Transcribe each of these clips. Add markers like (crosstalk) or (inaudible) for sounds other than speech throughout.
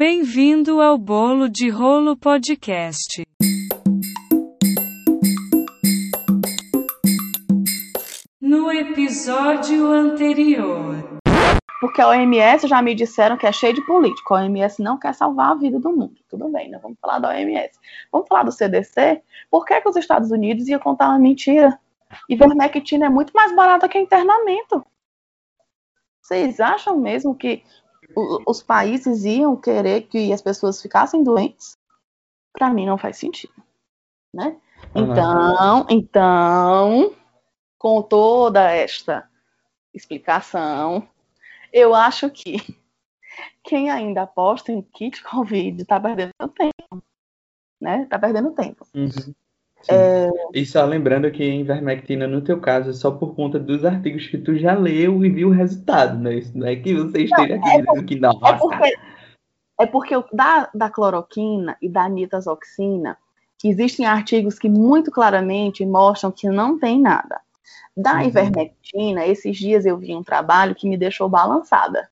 Bem-vindo ao Bolo de Rolo Podcast. No episódio anterior. Porque a OMS já me disseram que é cheio de político. A OMS não quer salvar a vida do mundo. Tudo bem, né? Vamos falar da OMS. Vamos falar do CDC? Por que, que os Estados Unidos iam contar uma mentira? Ivermectina é muito mais barata que internamento. Vocês acham mesmo que os países iam querer que as pessoas ficassem doentes? Para mim não faz sentido, né? Então, então, com toda esta explicação, eu acho que quem ainda aposta em kit Covid está perdendo tempo, né? Está perdendo tempo. Uhum. É... E só lembrando que Invermectina, no teu caso, é só por conta dos artigos que tu já leu e viu o resultado, né? Isso não é que você esteja aqui é dizendo que não. É porque, é porque da, da cloroquina e da nitazoxina, existem artigos que muito claramente mostram que não tem nada. Da uhum. ivermectina, esses dias eu vi um trabalho que me deixou balançada.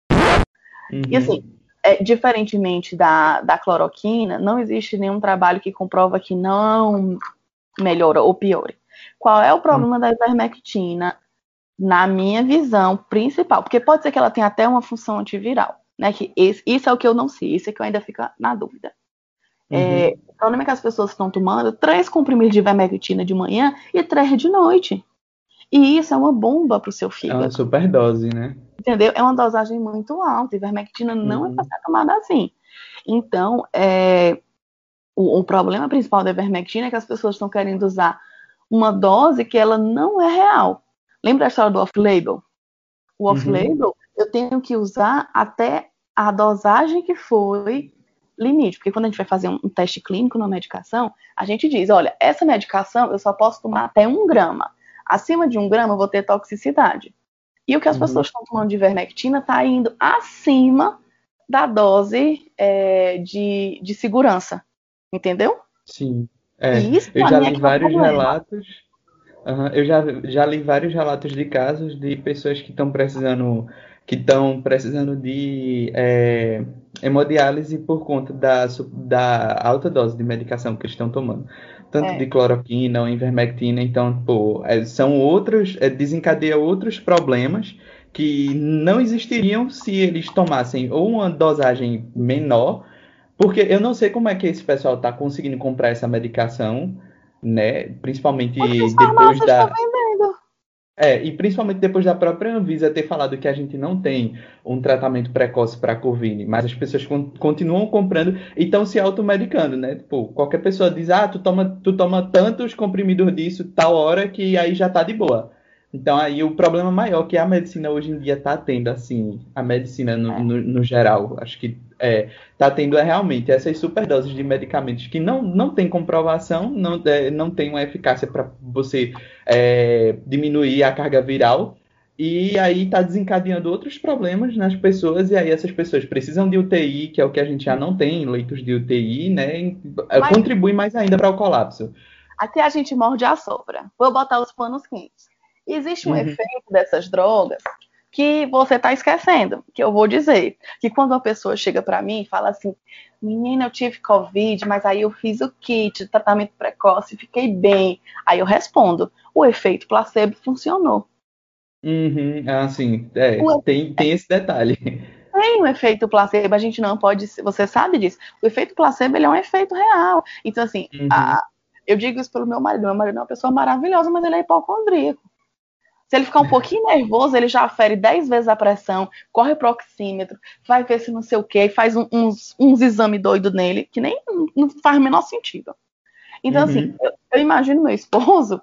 Uhum. E assim, é, diferentemente da, da cloroquina, não existe nenhum trabalho que comprova que não melhora ou piore. Qual é o problema hum. da ivermectina, na minha visão principal? Porque pode ser que ela tenha até uma função antiviral, né? Que esse, isso é o que eu não sei, isso é que eu ainda fico na dúvida. Uhum. É, o problema é que as pessoas estão tomando três comprimidos de ivermectina de manhã e três de noite. E isso é uma bomba para o seu fígado. É uma superdose, né? Entendeu? É uma dosagem muito alta. Ivermectina não é uhum. é para ser tomada assim. Então, é, o, o problema principal da ivermectina é que as pessoas estão querendo usar uma dose que ela não é real. Lembra a história do off-label? O uhum. off-label, uhum. eu tenho que usar até a dosagem que foi limite, porque quando a gente vai fazer um, teste clínico na medicação, a gente diz, olha, essa medicação eu só posso tomar até um grama. Acima de um grama eu vou ter toxicidade. E o que as uhum. pessoas estão tomando de ivermectina está indo acima da dose é, de, de segurança. Entendeu? Sim. É, isso, eu já li é vários relatos. Uhum, eu já, já li vários relatos de casos de pessoas que estão precisando que estão precisando de é, hemodiálise por conta da, da alta dose de medicação que estão tomando. Tanto é. de cloroquina ou ivermectina, então, pô, é, são outros, é, desencadeia outros problemas que não existiriam se eles tomassem ou uma dosagem menor porque eu não sei como é que esse pessoal está conseguindo comprar essa medicação, né? Principalmente depois da. É, e principalmente depois da própria Anvisa ter falado que a gente não tem um tratamento precoce para a Covid, mas as pessoas con continuam comprando e estão se automedicando, né? Tipo, qualquer pessoa diz, ah, tu toma, tu toma tantos comprimidos disso, tal hora, que aí já tá de boa. Então aí o problema maior que a medicina hoje em dia está tendo, assim, a medicina no, é. no, no geral, acho que é, tá tendo é realmente essas superdoses de medicamentos que não, não tem comprovação, não, é, não tem uma eficácia para você é, diminuir a carga viral, e aí está desencadeando outros problemas nas pessoas, e aí essas pessoas precisam de UTI, que é o que a gente já não tem, leitos de UTI, né? Mas, contribui mais ainda para o colapso. Até a gente morde a sobra. Vou botar os panos quentes. Existe um uhum. efeito dessas drogas que você está esquecendo, que eu vou dizer. Que quando uma pessoa chega para mim e fala assim, menina, eu tive Covid, mas aí eu fiz o kit tratamento precoce, fiquei bem. Aí eu respondo, o efeito placebo funcionou. Uhum, assim, é, tem, tem esse detalhe. Tem um efeito placebo, a gente não pode, você sabe disso. O efeito placebo, ele é um efeito real. Então, assim, uhum. a, eu digo isso pelo meu marido, meu marido é uma pessoa maravilhosa, mas ele é hipocondríaco. Se ele ficar um pouquinho nervoso, ele já afere 10 vezes a pressão, corre pro oxímetro, vai ver se não sei o que, faz um, uns, uns exames doidos nele, que nem não faz o menor sentido. Então, assim, uhum. assim, eu, eu, imagino meu esposo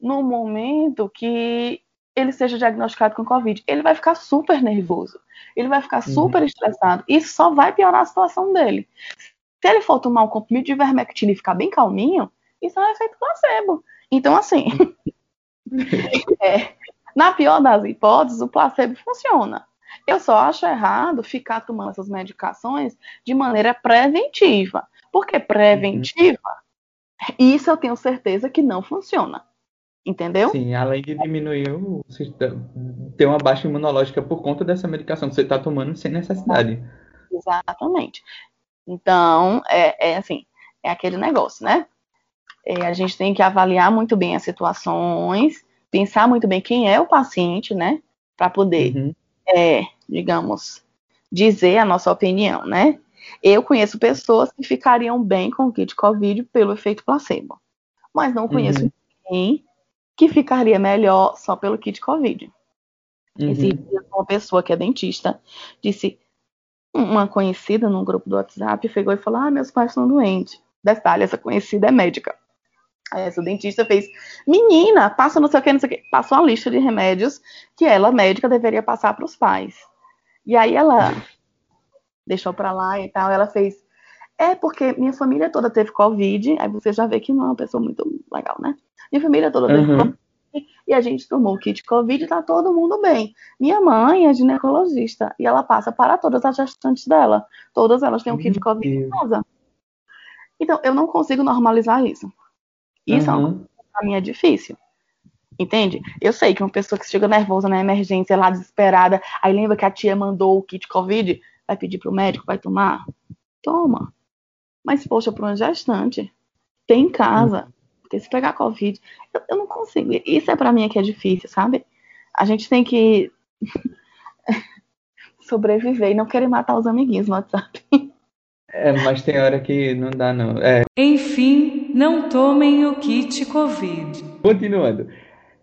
no momento que ele seja diagnosticado com Covid. Ele vai ficar super nervoso, ele vai ficar uhum. super estressado. Isso só vai piorar a situação dele. Se ele for tomar um comprimido de ivermectina e ficar bem calminho, isso é um efeito placebo. Então, assim, (laughs) é, na pior das hipóteses, o placebo funciona. Eu só acho errado ficar tomando essas medicações de maneira preventiva. Porque preventiva, uhum. isso eu tenho certeza que não funciona. Entendeu? Sim, além de diminuir o ter uma baixa imunológica por conta dessa medicação que você está tomando sem necessidade. Exatamente. Então, é, é assim, é aquele negócio, né? É, a gente tem que avaliar muito bem as situações, pensar muito bem quem é o paciente, né? Para poder, uhum. é, digamos, dizer a nossa opinião, né? Eu conheço pessoas que ficariam bem com o kit COVID pelo efeito placebo, mas não conheço uhum. ninguém que ficaria melhor só pelo kit COVID. Uhum. Uma pessoa que é dentista disse, uma conhecida num grupo do WhatsApp pegou e falou: Ah, meus pais estão doentes. Detalhe, essa conhecida é médica. Aí essa dentista fez: Menina, passa não sei o que, não sei o que. Passou uma lista de remédios que ela, médica, deveria passar para os pais. E aí ela (laughs) deixou para lá e tal. Ela fez: É porque minha família toda teve Covid. Aí você já vê que não é uma pessoa muito legal, né? Minha família toda teve uhum. Covid e a gente tomou o kit Covid e tá todo mundo bem. Minha mãe é ginecologista e ela passa para todas as gestantes dela. Todas elas têm o kit Covid em casa. Então, eu não consigo normalizar isso. Isso uhum. para mim é difícil. Entende? Eu sei que uma pessoa que chega nervosa na emergência, lá desesperada, aí lembra que a tia mandou o kit Covid, vai pedir pro médico, vai tomar? Toma. Mas, poxa, para uma gestante, tem em casa, porque se pegar Covid, eu, eu não consigo. Isso é para mim que é difícil, sabe? A gente tem que (laughs) sobreviver e não querer matar os amiguinhos no WhatsApp. É, mas tem hora que não dá, não. É. Enfim, não tomem o kit Covid. Continuando.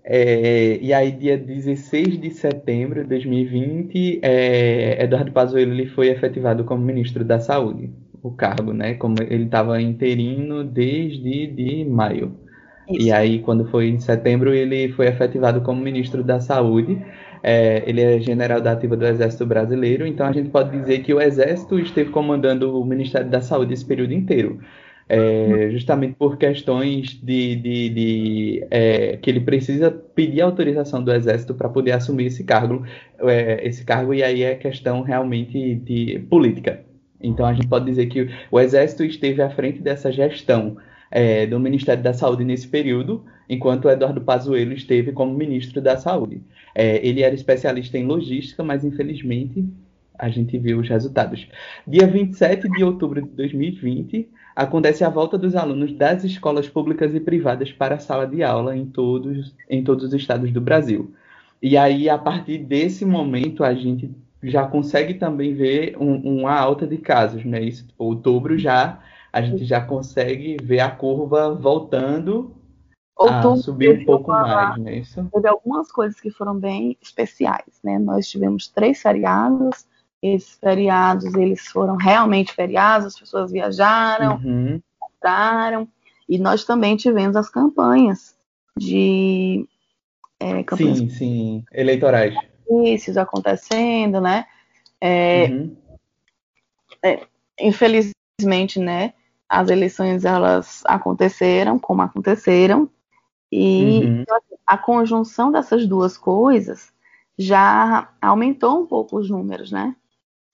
É, e aí, dia 16 de setembro de 2020, é, Eduardo Pazuello ele foi efetivado como ministro da Saúde o cargo, né? Como ele estava interino desde de maio. Isso. E aí, quando foi em setembro, ele foi efetivado como ministro da Saúde. É, ele é general da ativa do Exército Brasileiro, então a gente pode dizer que o Exército esteve comandando o Ministério da Saúde esse período inteiro. É, justamente por questões de, de, de é, que ele precisa pedir autorização do Exército para poder assumir esse cargo, é, esse cargo, e aí é questão realmente de política. Então a gente pode dizer que o Exército esteve à frente dessa gestão é, do Ministério da Saúde nesse período, enquanto Eduardo Pazuello esteve como ministro da Saúde. É, ele era especialista em logística, mas infelizmente a gente viu os resultados. Dia 27 de outubro de 2020, acontece a volta dos alunos das escolas públicas e privadas para a sala de aula em todos, em todos os estados do Brasil. E aí, a partir desse momento, a gente já consegue também ver um, uma alta de casos, né? Isso, tipo, outubro já a gente já consegue ver a curva voltando outubro, a subir um pouco mais, né? Isso. Teve algumas coisas que foram bem especiais, né? Nós tivemos três feriados, esses feriados eles foram realmente feriados, as pessoas viajaram, uhum. compraram, e nós também tivemos as campanhas de é, campanhas sim, sim, eleitorais comícios acontecendo, né? É, uhum. é, infelizmente, né? As eleições elas aconteceram como aconteceram e uhum. a conjunção dessas duas coisas já aumentou um pouco os números, né?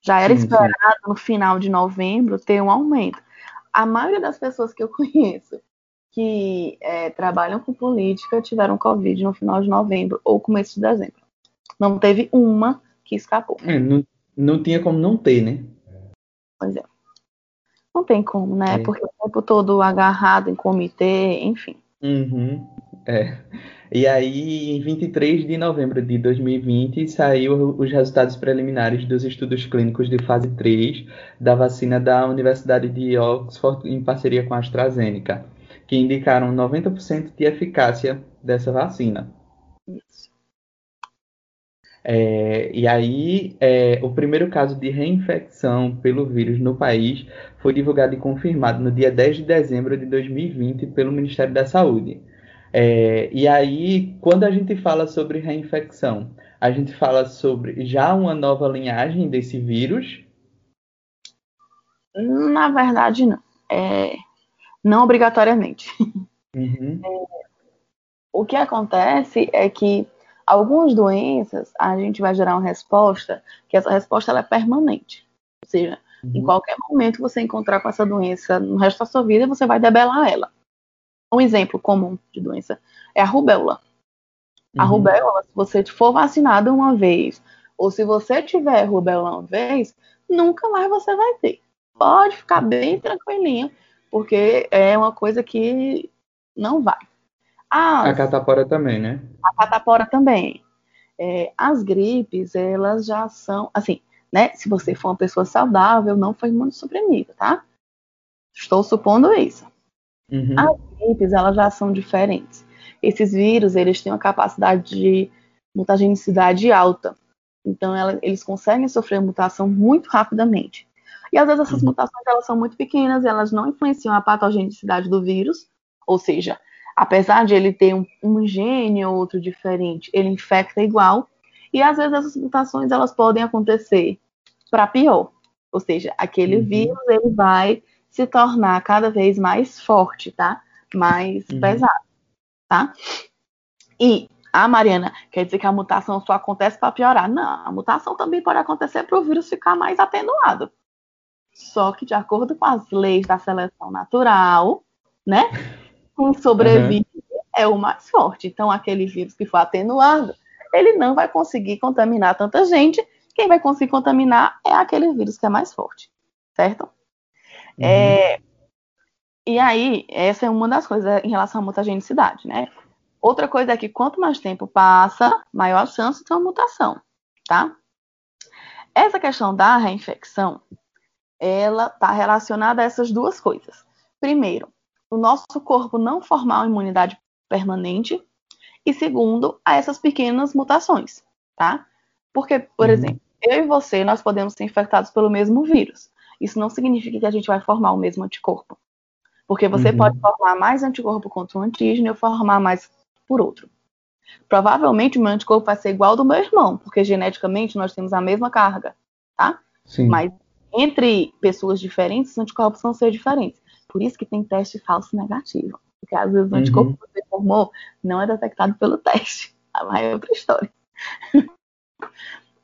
Já era sim, esperado sim. no final de novembro ter um aumento. A maioria das pessoas que eu (laughs) conheço que é, trabalham com política tiveram Covid no final de novembro ou começo de dezembro. Não teve uma que escapou. É, não, não tinha como não ter, né? Pois é. Não tem como, né? É. Porque o tempo todo agarrado em comitê, enfim. Uhum. É. E aí, em 23 de novembro de 2020, saiu os resultados preliminares dos estudos clínicos de fase 3 da vacina da Universidade de Oxford em parceria com a AstraZeneca, que indicaram 90% de eficácia dessa vacina. Isso. É, e aí, é, o primeiro caso de reinfecção pelo vírus no país foi divulgado e confirmado no dia 10 de dezembro de 2020 pelo Ministério da Saúde. É, e aí, quando a gente fala sobre reinfecção, a gente fala sobre já uma nova linhagem desse vírus? Na verdade, não. É, não obrigatoriamente. Uhum. É, o que acontece é que algumas doenças a gente vai gerar uma resposta que essa resposta ela é permanente. Ou seja, uhum. em qualquer momento você encontrar com essa doença no resto da sua vida, você vai debelar ela. Um exemplo comum de doença é a rubéola. Uhum. A rubéola, se você for vacinado uma vez, ou se você tiver rubéola uma vez, nunca mais você vai ter. pode ficar bem tranquilinho, porque é uma coisa que não vai. As, a catapora também, né? A catapora também. É, as gripes, elas já são, assim, né? Se você for uma pessoa saudável, não foi imunossuprimida, tá? Estou supondo isso. Uhum. As gripes, elas já são diferentes. Esses vírus, eles têm uma capacidade de mutagenicidade alta. Então, ela, eles conseguem sofrer mutação muito rapidamente. E às vezes essas uhum. mutações elas são muito pequenas e elas não influenciam a patogenicidade do vírus, ou seja, apesar de ele ter um, um gene ou outro diferente, ele infecta igual. E às vezes essas mutações elas podem acontecer para pior, ou seja, aquele uhum. vírus ele vai se tornar cada vez mais forte, tá? Mais uhum. pesado, tá? E ah, Mariana, quer dizer que a mutação só acontece para piorar? Não, a mutação também pode acontecer para o vírus ficar mais atenuado. Só que de acordo com as leis da seleção natural, né? Quem sobrevive uhum. é o mais forte. Então, aquele vírus que for atenuado, ele não vai conseguir contaminar tanta gente. Quem vai conseguir contaminar é aquele vírus que é mais forte, certo? Uhum. É, e aí, essa é uma das coisas em relação à mutagenicidade, né? Outra coisa é que quanto mais tempo passa, maior a chance de uma mutação, tá? Essa questão da reinfecção, ela está relacionada a essas duas coisas. Primeiro, o nosso corpo não formar uma imunidade permanente, e segundo, a essas pequenas mutações, tá? Porque, por uhum. exemplo, eu e você, nós podemos ser infectados pelo mesmo vírus. Isso não significa que a gente vai formar o mesmo anticorpo. Porque você uhum. pode formar mais anticorpo contra um antígeno e formar mais por outro. Provavelmente o meu anticorpo vai ser igual ao do meu irmão, porque geneticamente nós temos a mesma carga, tá? Sim. Mas entre pessoas diferentes, os anticorpos vão ser diferentes. Por isso que tem teste falso negativo. Porque às vezes o uhum. anticorpo que você formou não é detectado pelo (laughs) teste. Aí é outra história.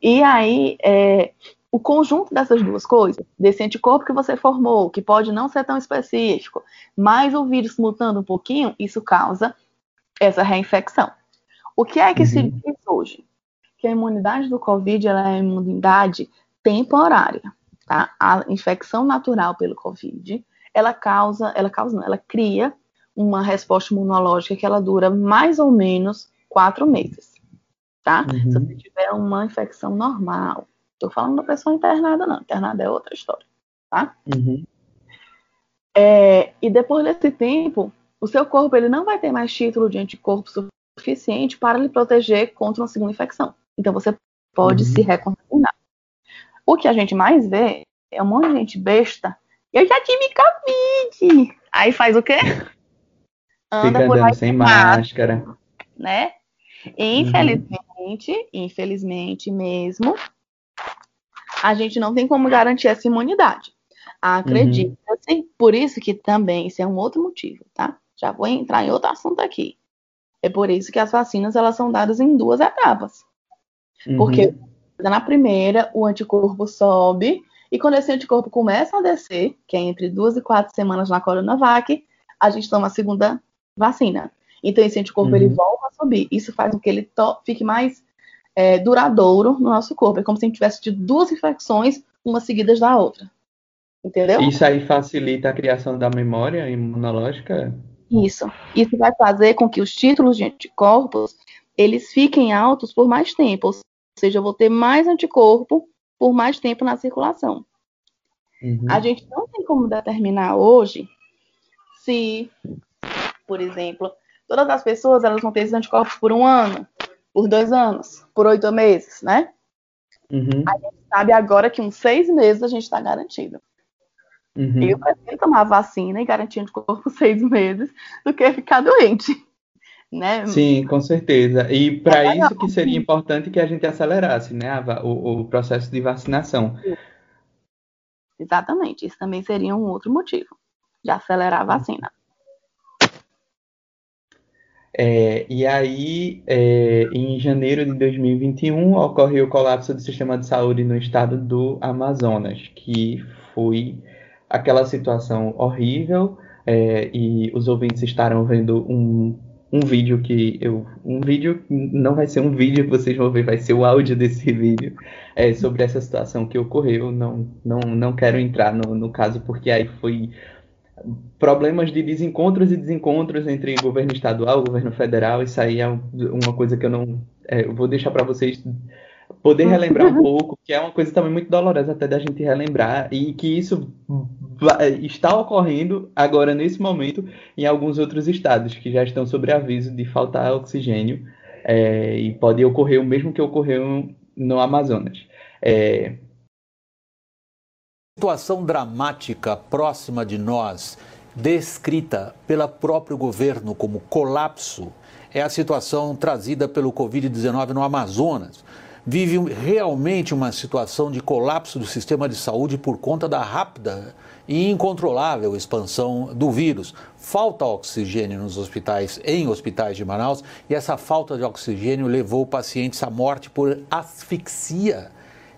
e aí, é, o conjunto dessas duas coisas, desse anticorpo que você formou, que pode não ser tão específico, mas o vírus mutando um pouquinho, isso causa essa reinfecção. O que é que uhum. se diz hoje? Que a imunidade do Covid ela é imunidade temporária. Tá? A infecção natural pelo Covid, ela causa, ela causa não, ela cria uma resposta imunológica que ela dura mais ou menos quatro meses. Tá? Uhum. Se você tiver uma infecção normal, estou falando da pessoa internada, não. Internada é outra história. Tá? Uhum. É, e depois desse tempo, o seu corpo ele não vai ter mais título de anticorpo suficiente para lhe proteger contra uma segunda infecção. Então você pode uhum. se recontaminar. O que a gente mais vê é um monte de gente besta. Eu já tive Covid. Aí faz o quê? (laughs) Anda Fica por aí sem máscara. máscara. Né? Infelizmente, uhum. infelizmente mesmo, a gente não tem como garantir essa imunidade. Acredita-se, uhum. por isso que também, isso é um outro motivo, tá? Já vou entrar em outro assunto aqui. É por isso que as vacinas elas são dadas em duas etapas. Uhum. Porque na primeira o anticorpo sobe e quando esse anticorpo começa a descer, que é entre duas e quatro semanas na Coronavac, a gente toma a segunda vacina. Então esse anticorpo uhum. ele volta a subir. Isso faz com que ele fique mais é, duradouro no nosso corpo. É como se a gente tivesse tido duas infecções, uma seguidas da outra. Entendeu? Isso aí facilita a criação da memória imunológica? Isso. Isso vai fazer com que os títulos de anticorpos eles fiquem altos por mais tempo, ou seja, eu vou ter mais anticorpo por mais tempo na circulação. Uhum. A gente não tem como determinar hoje se, por exemplo, todas as pessoas elas vão ter esses anticorpos por um ano, por dois anos, por oito meses, né? Uhum. A gente sabe agora que uns seis meses a gente está garantido. Uhum. Eu prefiro tomar vacina e garantir anticorpo (laughs) seis meses do que ficar doente. Né? Sim, com certeza. E para é isso que seria importante que a gente acelerasse né, o, o processo de vacinação. Exatamente, isso também seria um outro motivo de acelerar a vacina. É, e aí, é, em janeiro de 2021, ocorreu o colapso do sistema de saúde no estado do Amazonas, que foi aquela situação horrível é, e os ouvintes estarão vendo um, um vídeo que eu. Um vídeo, não vai ser um vídeo que vocês vão ver, vai ser o áudio desse (laughs) vídeo é, sobre essa situação que ocorreu. Não, não, não quero entrar no, no caso, porque aí foi problemas de desencontros e desencontros entre governo estadual governo federal. Isso aí é uma coisa que eu não. É, eu vou deixar para vocês poder relembrar um (laughs) pouco, que é uma coisa também muito dolorosa até da gente relembrar, e que isso está ocorrendo agora, nesse momento, em alguns outros estados que já estão sob aviso de faltar oxigênio, é, e pode ocorrer o mesmo que ocorreu no Amazonas. É... Situação dramática próxima de nós, descrita pelo próprio governo como colapso, é a situação trazida pelo Covid-19 no Amazonas vive realmente uma situação de colapso do sistema de saúde por conta da rápida e incontrolável expansão do vírus. Falta oxigênio nos hospitais, em hospitais de Manaus, e essa falta de oxigênio levou pacientes à morte por asfixia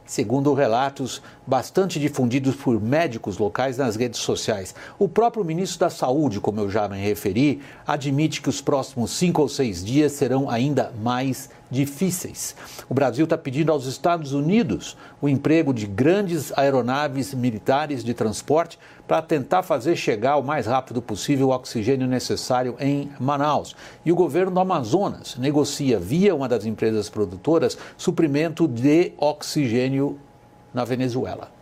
segundo relatos bastante difundidos por médicos locais nas redes sociais. O próprio ministro da Saúde, como eu já me referi, admite que os próximos cinco ou seis dias serão ainda mais difíceis. O Brasil está pedindo aos Estados Unidos o emprego de grandes aeronaves militares de transporte para tentar fazer chegar o mais rápido possível o oxigênio necessário em Manaus. E o governo do Amazonas negocia, via uma das empresas produtoras, suprimento de oxigênio na Venezuela.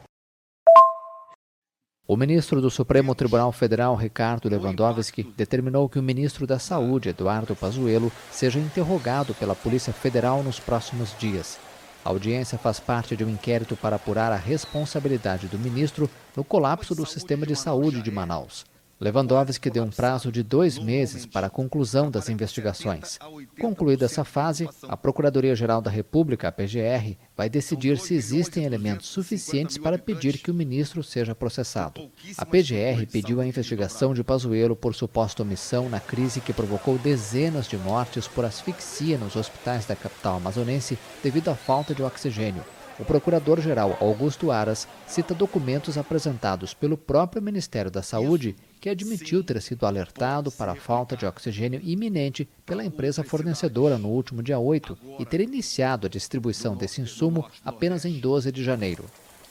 O ministro do Supremo Tribunal Federal, Ricardo Lewandowski, determinou que o ministro da Saúde, Eduardo Pazuello, seja interrogado pela Polícia Federal nos próximos dias. A audiência faz parte de um inquérito para apurar a responsabilidade do ministro no colapso do sistema de saúde de Manaus. Lewandowski deu um prazo de dois meses para a conclusão das investigações. Concluída essa fase, a Procuradoria-Geral da República, a PGR, vai decidir se existem elementos suficientes para pedir que o ministro seja processado. A PGR pediu a investigação de Pazuello por suposta omissão na crise que provocou dezenas de mortes por asfixia nos hospitais da capital amazonense devido à falta de oxigênio. O procurador-geral Augusto Aras cita documentos apresentados pelo próprio Ministério da Saúde que admitiu ter sido alertado para a falta de oxigênio iminente pela empresa fornecedora no último dia 8 e ter iniciado a distribuição desse insumo apenas em 12 de janeiro.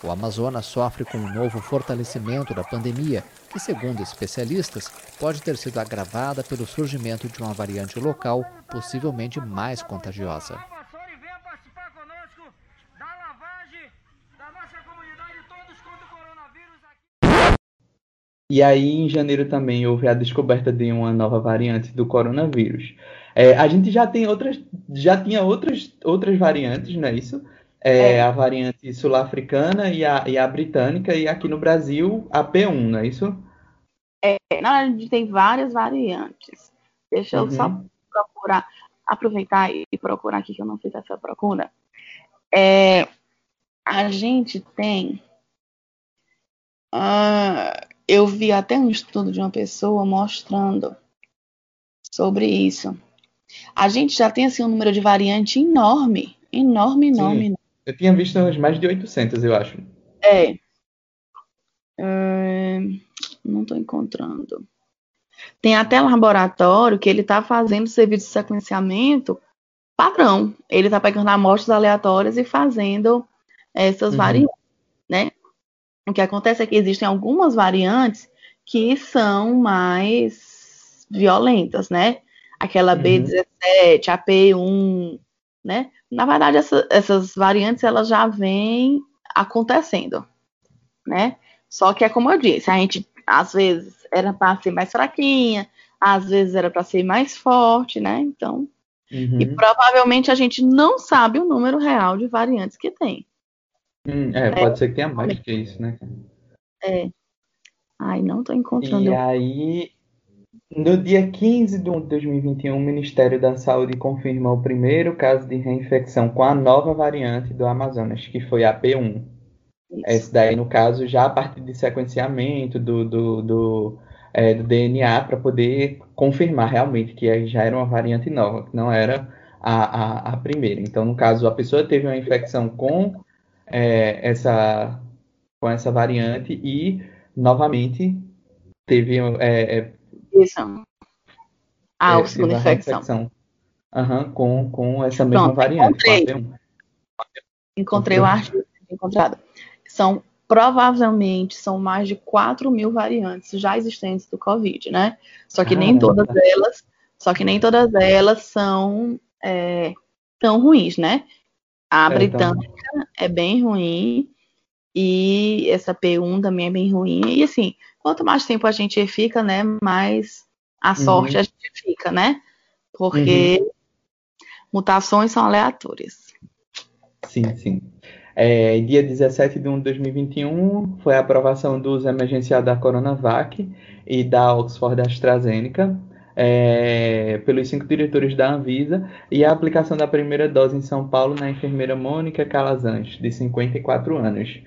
O Amazonas sofre com um novo fortalecimento da pandemia, que, segundo especialistas, pode ter sido agravada pelo surgimento de uma variante local, possivelmente mais contagiosa. E aí, em janeiro também houve a descoberta de uma nova variante do coronavírus. É, a gente já tem outras, já tinha outras, outras variantes, não é isso? É, é. A variante sul-africana e a, e a britânica, e aqui no Brasil a P1, não é isso? É, não, a gente tem várias variantes. Deixa eu uhum. só procurar, aproveitar e procurar aqui que eu não fiz essa procura. É, a gente tem. Uh, eu vi até um estudo de uma pessoa mostrando sobre isso. A gente já tem assim um número de variante enorme, enorme, enorme. Sim. Eu tinha visto mais de 800, eu acho. É. é... Não estou encontrando. Tem até laboratório que ele está fazendo serviço de sequenciamento padrão. Ele está pegando amostras aleatórias e fazendo essas uhum. variantes? O que acontece é que existem algumas variantes que são mais violentas, né? Aquela uhum. B17, a P1, né? Na verdade, essa, essas variantes elas já vêm acontecendo, né? Só que é como eu disse, a gente às vezes era para ser mais fraquinha, às vezes era para ser mais forte, né? Então, uhum. e provavelmente a gente não sabe o número real de variantes que tem. Hum, é, pode ser que tenha mais que isso, né? É. Ai, não tô encontrando. E aí, no dia 15 de 2021, o Ministério da Saúde confirma o primeiro caso de reinfecção com a nova variante do Amazonas, que foi a P1. Isso. Esse daí, no caso, já a partir de sequenciamento do, do, do, é, do DNA para poder confirmar realmente que já era uma variante nova, que não era a, a, a primeira. Então, no caso, a pessoa teve uma infecção com é, essa com essa variante e novamente teve é, é, isso Ah, é, segunda infecção. infecção. Uhum, com, com essa mesma Pronto, variante. Encontrei, encontrei o artigo encontrado. São provavelmente são mais de 4 mil variantes já existentes do Covid, né? Só que nem todas elas, só que nem todas elas são é, tão ruins, né? A é, britânica então... é bem ruim e essa P1 também é bem ruim. E assim, quanto mais tempo a gente fica, né, mais a uhum. sorte uhum. a gente fica, né? Porque uhum. mutações são aleatórias. Sim, sim. É, dia 17 de 1 de 2021 foi a aprovação do uso emergencial da Coronavac e da Oxford AstraZeneca é, pelos cinco diretores da Anvisa e a aplicação da primeira dose em São Paulo na enfermeira Mônica Calazans, de 54 anos.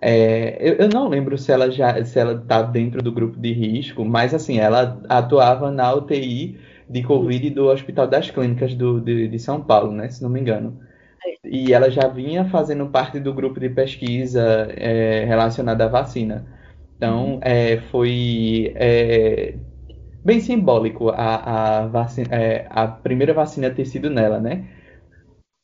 É, eu, eu, não lembro se ela já se ela está dentro do grupo de risco, mas assim ela atuava na UTI de Covid do Hospital das Clínicas do, de, de São Paulo, né, se não me engano. E ela já vinha fazendo parte do grupo de pesquisa é, relacionada à vacina. Então, uhum. é, foi é, bem simbólico a, a, vacina, é, a primeira vacina ter sido nela, né?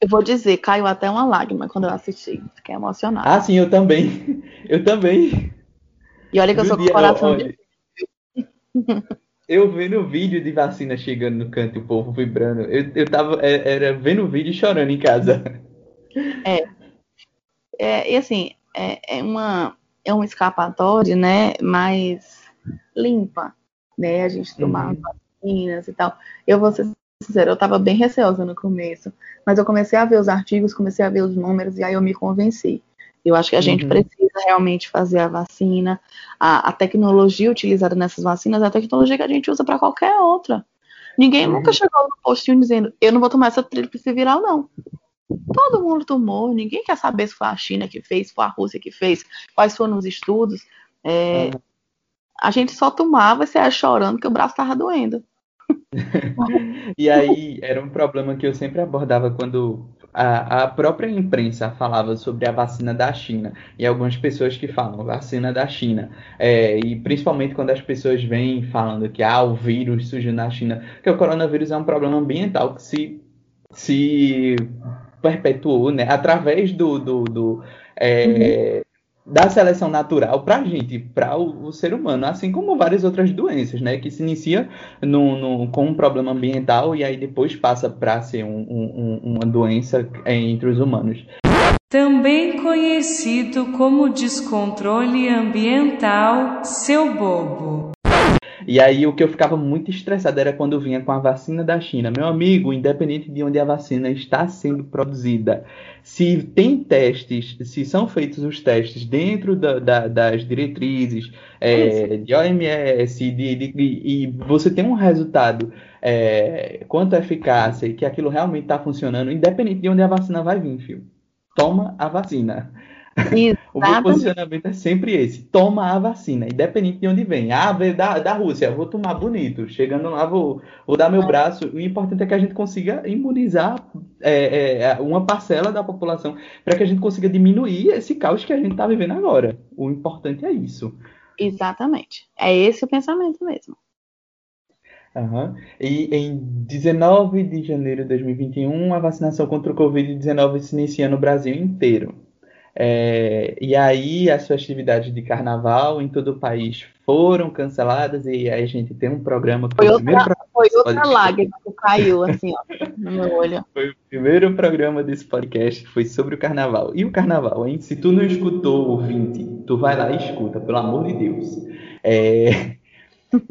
Eu vou dizer, caiu até uma lágrima quando eu assisti. Fiquei emocionada. Ah, sim, eu também. Eu também. E olha que eu sou com o coração olha, de... Eu vendo o vídeo de vacina chegando no canto e o povo vibrando. Eu, eu tava é, era vendo o vídeo e chorando em casa. É. é e assim, é, é, uma, é um escapatório, né? Mais limpa, né? A gente tomar uhum. vacinas e tal. Eu vou ser sincera, eu tava bem receosa no começo. Mas eu comecei a ver os artigos, comecei a ver os números e aí eu me convenci. Eu acho que a gente uhum. precisa realmente fazer a vacina. A, a, tecnologia utilizada nessas vacinas é a tecnologia que a gente usa para qualquer outra. Ninguém uhum. nunca chegou no postinho dizendo, eu não vou tomar essa tríplice viral, não. Todo mundo tomou, ninguém quer saber se foi a China que fez, se foi a Rússia que fez, quais foram os estudos. É, uhum. A gente só tomava e saia chorando que o braço estava doendo. (laughs) e aí era um problema que eu sempre abordava quando a, a própria imprensa falava sobre a vacina da China. E algumas pessoas que falam vacina da China é, e principalmente quando as pessoas vêm falando que ah, o vírus surgiu na China, que o coronavírus é um problema ambiental que se, se perpetuou né, através do, do, do é, uhum da seleção natural para a gente, para o, o, ser humano, assim como várias outras doenças, né, que se inicia no, no, com um problema ambiental e aí depois passa para ser um, um, uma doença entre os humanos. Também conhecido como descontrole ambiental, seu bobo. E aí o que eu ficava muito estressado era quando vinha com a vacina da China. Meu amigo, independente de onde a vacina está sendo produzida, se tem testes, se são feitos os testes dentro da, da, das diretrizes é, de OMS, de, de, de, e você tem um resultado é, quanto à eficácia e que aquilo realmente está funcionando, independente de onde a vacina vai vir, filho. Toma a vacina (laughs) o meu posicionamento é sempre esse: toma a vacina, independente de onde vem. Ah, veio da, da Rússia, vou tomar bonito. Chegando lá, vou, vou dar meu é. braço. O importante é que a gente consiga imunizar é, é, uma parcela da população para que a gente consiga diminuir esse caos que a gente está vivendo agora. O importante é isso. Exatamente. É esse o pensamento mesmo. Uhum. E em 19 de janeiro de 2021, a vacinação contra o Covid-19 se inicia no Brasil inteiro. É, e aí as festividades de carnaval em todo o país foram canceladas e aí a gente tem um programa foi, outra, programa foi outra lágrima que caiu assim ó, no meu olho. (laughs) Foi o primeiro programa desse podcast foi sobre o carnaval. E o carnaval, hein? Se tu não escutou, ouvinte, tu vai lá e escuta, pelo amor de Deus. É...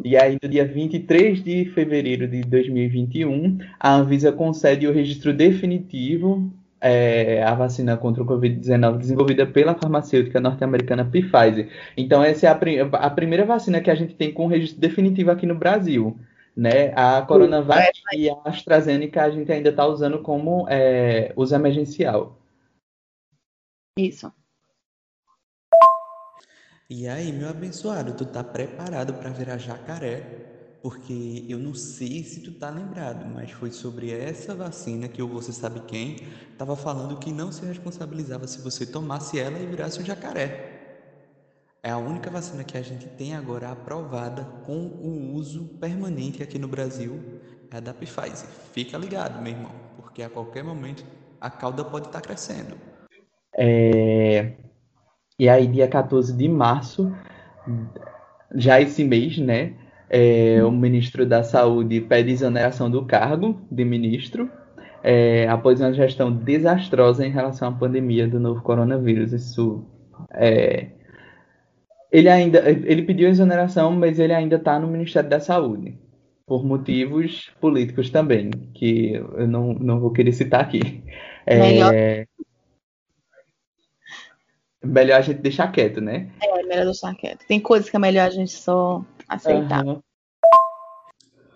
E aí, no dia 23 de fevereiro de 2021, a Anvisa concede o registro definitivo é, a vacina contra o Covid-19 desenvolvida pela farmacêutica norte-americana Pfizer. Então, essa é a, a, primeira vacina que a gente tem com registro definitivo aqui no Brasil. Né? A Coronavac e a AstraZeneca a gente ainda está usando como é, uso emergencial. Isso. E aí, meu abençoado, tu tá preparado para virar jacaré? Porque eu não sei se tu tá lembrado, mas foi sobre essa vacina que o você sabe quem estava falando que não se responsabilizava se você tomasse ela e virasse um jacaré. É a única vacina que a gente tem agora aprovada com o uso permanente aqui no Brasil. é da Pfizer. Fica ligado, meu irmão, porque a qualquer momento a cauda pode estar tá crescendo. É... E aí, dia 14 de março, já esse mês, né? É, o ministro da Saúde pede exoneração do cargo de ministro é, após uma gestão desastrosa em relação à pandemia do novo coronavírus. Isso é, ele ainda ele pediu exoneração, mas ele ainda está no Ministério da Saúde por motivos políticos também, que eu não, não vou querer citar aqui. É, melhor... melhor a gente deixar quieto, né? É, melhor deixar quieto. Tem coisas que é melhor a gente só aceitar. Uhum.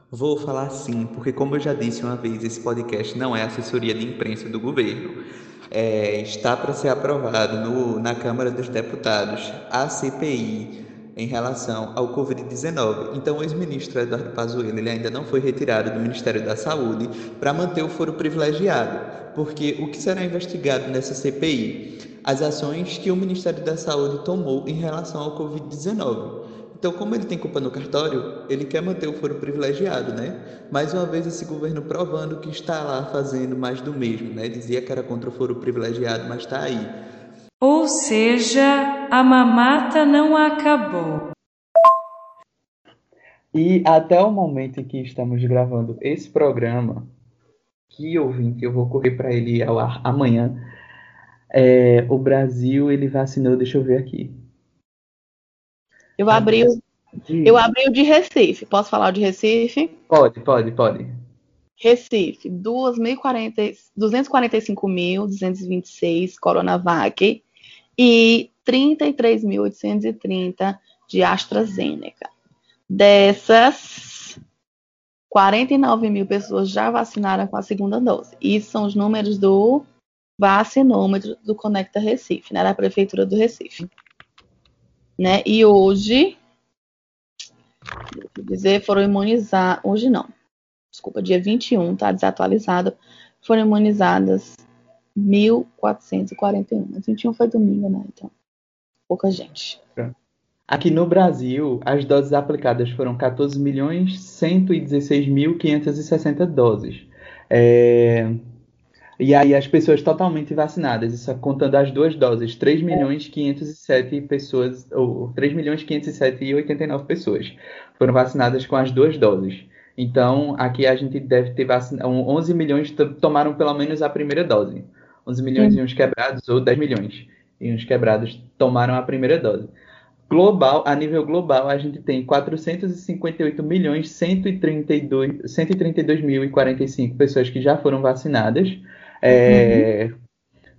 Vou falar sim, porque como eu já disse uma vez, esse podcast não é assessoria de imprensa do governo. É, está para ser aprovado no, na Câmara dos Deputados a CPI em relação ao Covid-19. Então, o ex-ministro Eduardo Pazuello ele ainda não foi retirado do Ministério da Saúde para manter o foro privilegiado, porque o que será investigado nessa CPI? As ações que o Ministério da Saúde tomou em relação ao Covid-19. Então, como ele tem culpa no cartório, ele quer manter o foro privilegiado, né? Mais uma vez, esse governo provando que está lá fazendo mais do mesmo, né? Dizia que era contra o foro privilegiado, mas está aí. Ou seja, a mamata não acabou. E até o momento em que estamos gravando esse programa, que ouvinte, eu vou correr para ele ao ar amanhã. É, o Brasil ele vacinou, deixa eu ver aqui. Eu abri, o, eu abri o de Recife. Posso falar o de Recife? Pode, pode, pode. Recife, 245.226 Coronavac e 33.830 de AstraZeneca. Dessas, 49 mil pessoas já vacinaram com a segunda dose. Isso são os números do vacinômetro do Conecta Recife, né, da Prefeitura do Recife né? E hoje, dizer, foram imunizadas, hoje não, desculpa, dia 21, tá desatualizado, foram imunizadas 1.441. Mas 21 foi domingo, né? Então, pouca gente. Aqui no Brasil, as doses aplicadas foram 14.116.560 doses. É, e aí as pessoas totalmente vacinadas, isso é contando as duas doses, 3 milhões 507 pessoas, ou 3 milhões 507 e 89 pessoas foram vacinadas com as duas doses. Então, aqui a gente deve ter vacinado, 11 milhões tomaram pelo menos a primeira dose. 11 milhões Sim. e uns quebrados, ou 10 milhões e uns quebrados tomaram a primeira dose. Global, a nível global, a gente tem 458 milhões 132, 132 mil e 45 pessoas que já foram vacinadas. É, uhum.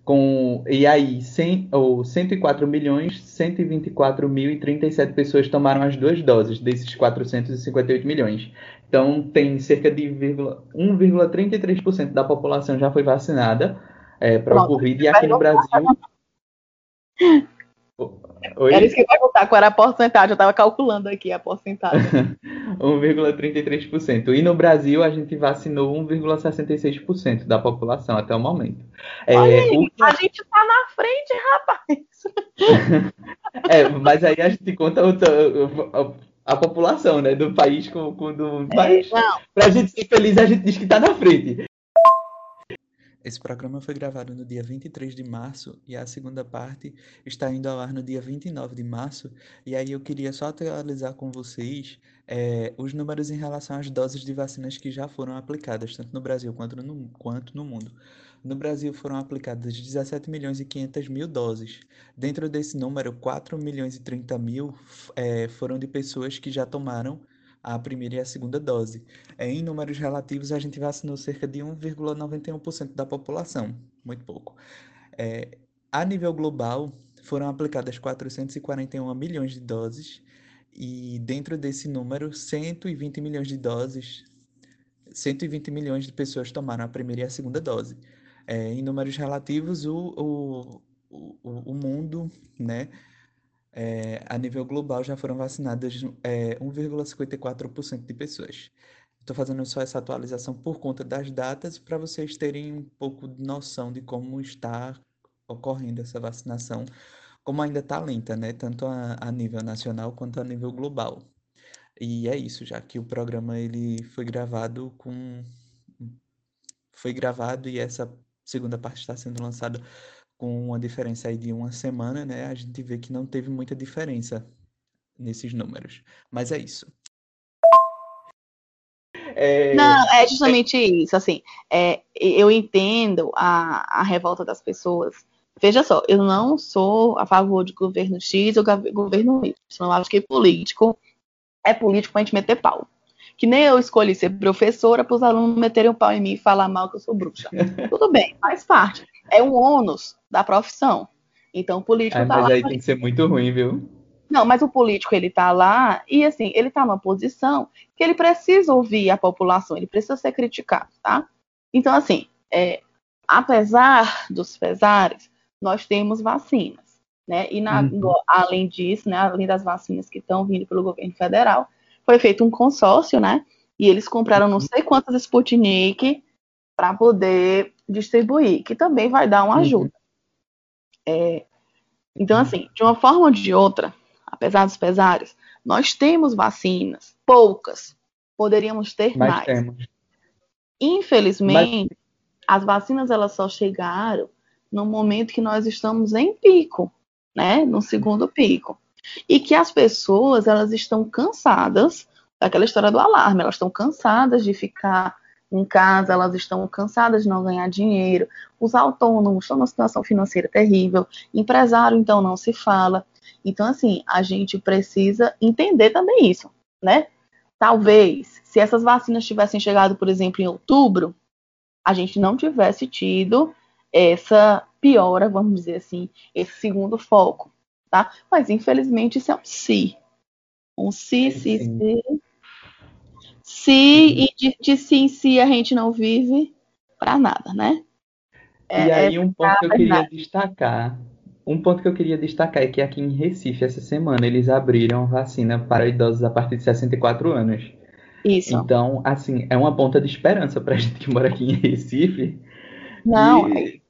com, e aí, 100, ou 104 milhões 124 mil e 37 pessoas tomaram as duas doses desses 458 milhões. Então, tem cerca de 1,33% da população já foi vacinada é, para o Covid. E aqui no Brasil. Oi? Era isso que eu ia perguntar, qual era a porcentagem? Eu estava calculando aqui a porcentagem. (laughs) 1,33%. E no Brasil, a gente vacinou 1,66% da população até o momento. É, Olha é, aí, o... a gente está na frente, rapaz. (laughs) é, mas aí a gente conta a, a população né, do país com, com do é, país. Para a gente ser feliz, a gente diz que está na frente. Esse programa foi gravado no dia 23 de março e a segunda parte está indo ao ar no dia 29 de março. E aí eu queria só atualizar com vocês é, os números em relação às doses de vacinas que já foram aplicadas, tanto no Brasil quanto no, quanto no mundo. No Brasil foram aplicadas 17 milhões e 500 mil doses. Dentro desse número, 4 milhões e 30 mil é, foram de pessoas que já tomaram a primeira e a segunda dose. É, em números relativos, a gente vacinou cerca de 1,91% da população, muito pouco. É, a nível global, foram aplicadas 441 milhões de doses, e dentro desse número, 120 milhões de doses, 120 milhões de pessoas tomaram a primeira e a segunda dose. É, em números relativos, o, o, o, o mundo, né, é, a nível global já foram vacinadas é, 1,54% de pessoas. Estou fazendo só essa atualização por conta das datas para vocês terem um pouco de noção de como está ocorrendo essa vacinação, como ainda está lenta, né? Tanto a, a nível nacional quanto a nível global. E é isso, já que o programa ele foi gravado com foi gravado e essa segunda parte está sendo lançada com uma diferença aí de uma semana, né? A gente vê que não teve muita diferença nesses números. Mas é isso. É... Não, é justamente é... isso. Assim, é, eu entendo a, a revolta das pessoas. Veja só, eu não sou a favor de governo X ou governo Y. Eu acho que político é político pra gente meter pau. Que nem eu escolhi ser professora para os alunos meterem o um pau em mim e falar mal que eu sou bruxa. (laughs) Tudo bem, faz parte. É um ônus da profissão. Então, o político é, tá mas lá. Mas aí tem que ser muito ruim, viu? Não, mas o político ele tá lá e assim, ele tá numa posição que ele precisa ouvir a população, ele precisa ser criticado, tá? Então, assim, é, apesar dos pesares, nós temos vacinas, né? E na, uhum. além disso, né, além das vacinas que estão vindo pelo governo federal, foi feito um consórcio, né? E eles compraram não sei quantas Sputnik para poder distribuir, que também vai dar uma uhum. ajuda. Uhum. É, então, assim, de uma forma ou de outra, apesar dos pesares, nós temos vacinas, poucas, poderíamos ter Mas mais. Temos. Infelizmente, Mas... as vacinas elas só chegaram no momento que nós estamos em pico, né, no segundo pico, e que as pessoas elas estão cansadas daquela história do alarme, elas estão cansadas de ficar em casa, elas estão cansadas de não ganhar dinheiro, os autônomos estão numa situação financeira terrível, empresário então não se fala. Então, assim, a gente precisa entender também isso, né? Talvez, se essas vacinas tivessem chegado, por exemplo, em outubro, a gente não tivesse tido essa piora, vamos dizer assim, esse segundo foco, tá? Mas, infelizmente, isso é um si. Um si, si, si, se e de, de si em si a gente não vive para nada, né? É, e aí um ponto que eu queria destacar, um ponto que eu queria destacar é que aqui em Recife essa semana eles abriram vacina para idosos a partir de 64 anos. Isso. Então, assim, é uma ponta de esperança para a (laughs) gente que mora aqui em Recife. Não, e...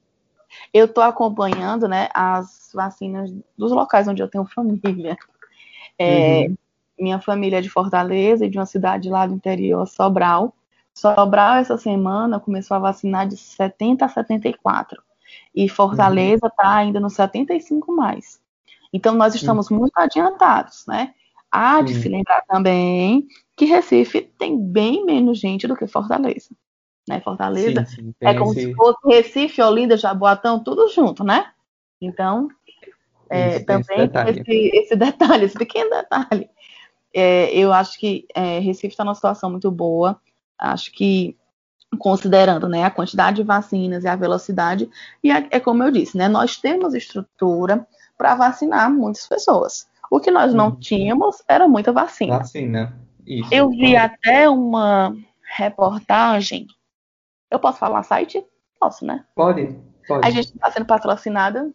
eu estou acompanhando, né, as vacinas dos locais onde eu tenho família. É, uhum minha família é de Fortaleza e de uma cidade lá do interior, Sobral. Sobral, essa semana, começou a vacinar de 70 a 74. E Fortaleza está uhum. ainda no 75 mais. Então, nós estamos uhum. muito adiantados, né? Há de uhum. se lembrar também que Recife tem bem menos gente do que Fortaleza. Né? Fortaleza sim, sim, é como esse... se fosse Recife, Olinda, Jaboatão, tudo junto, né? Então, é, também esse, esse, esse detalhe, esse pequeno detalhe é, eu acho que é, Recife está numa situação muito boa. Acho que considerando né, a quantidade de vacinas e a velocidade, e é, é como eu disse, né, nós temos estrutura para vacinar muitas pessoas. O que nós não uhum. tínhamos era muita vacina. Vacina. Isso. Eu vi até uma reportagem. Eu posso falar site? Posso, né? Pode. pode. A gente está sendo patrocinada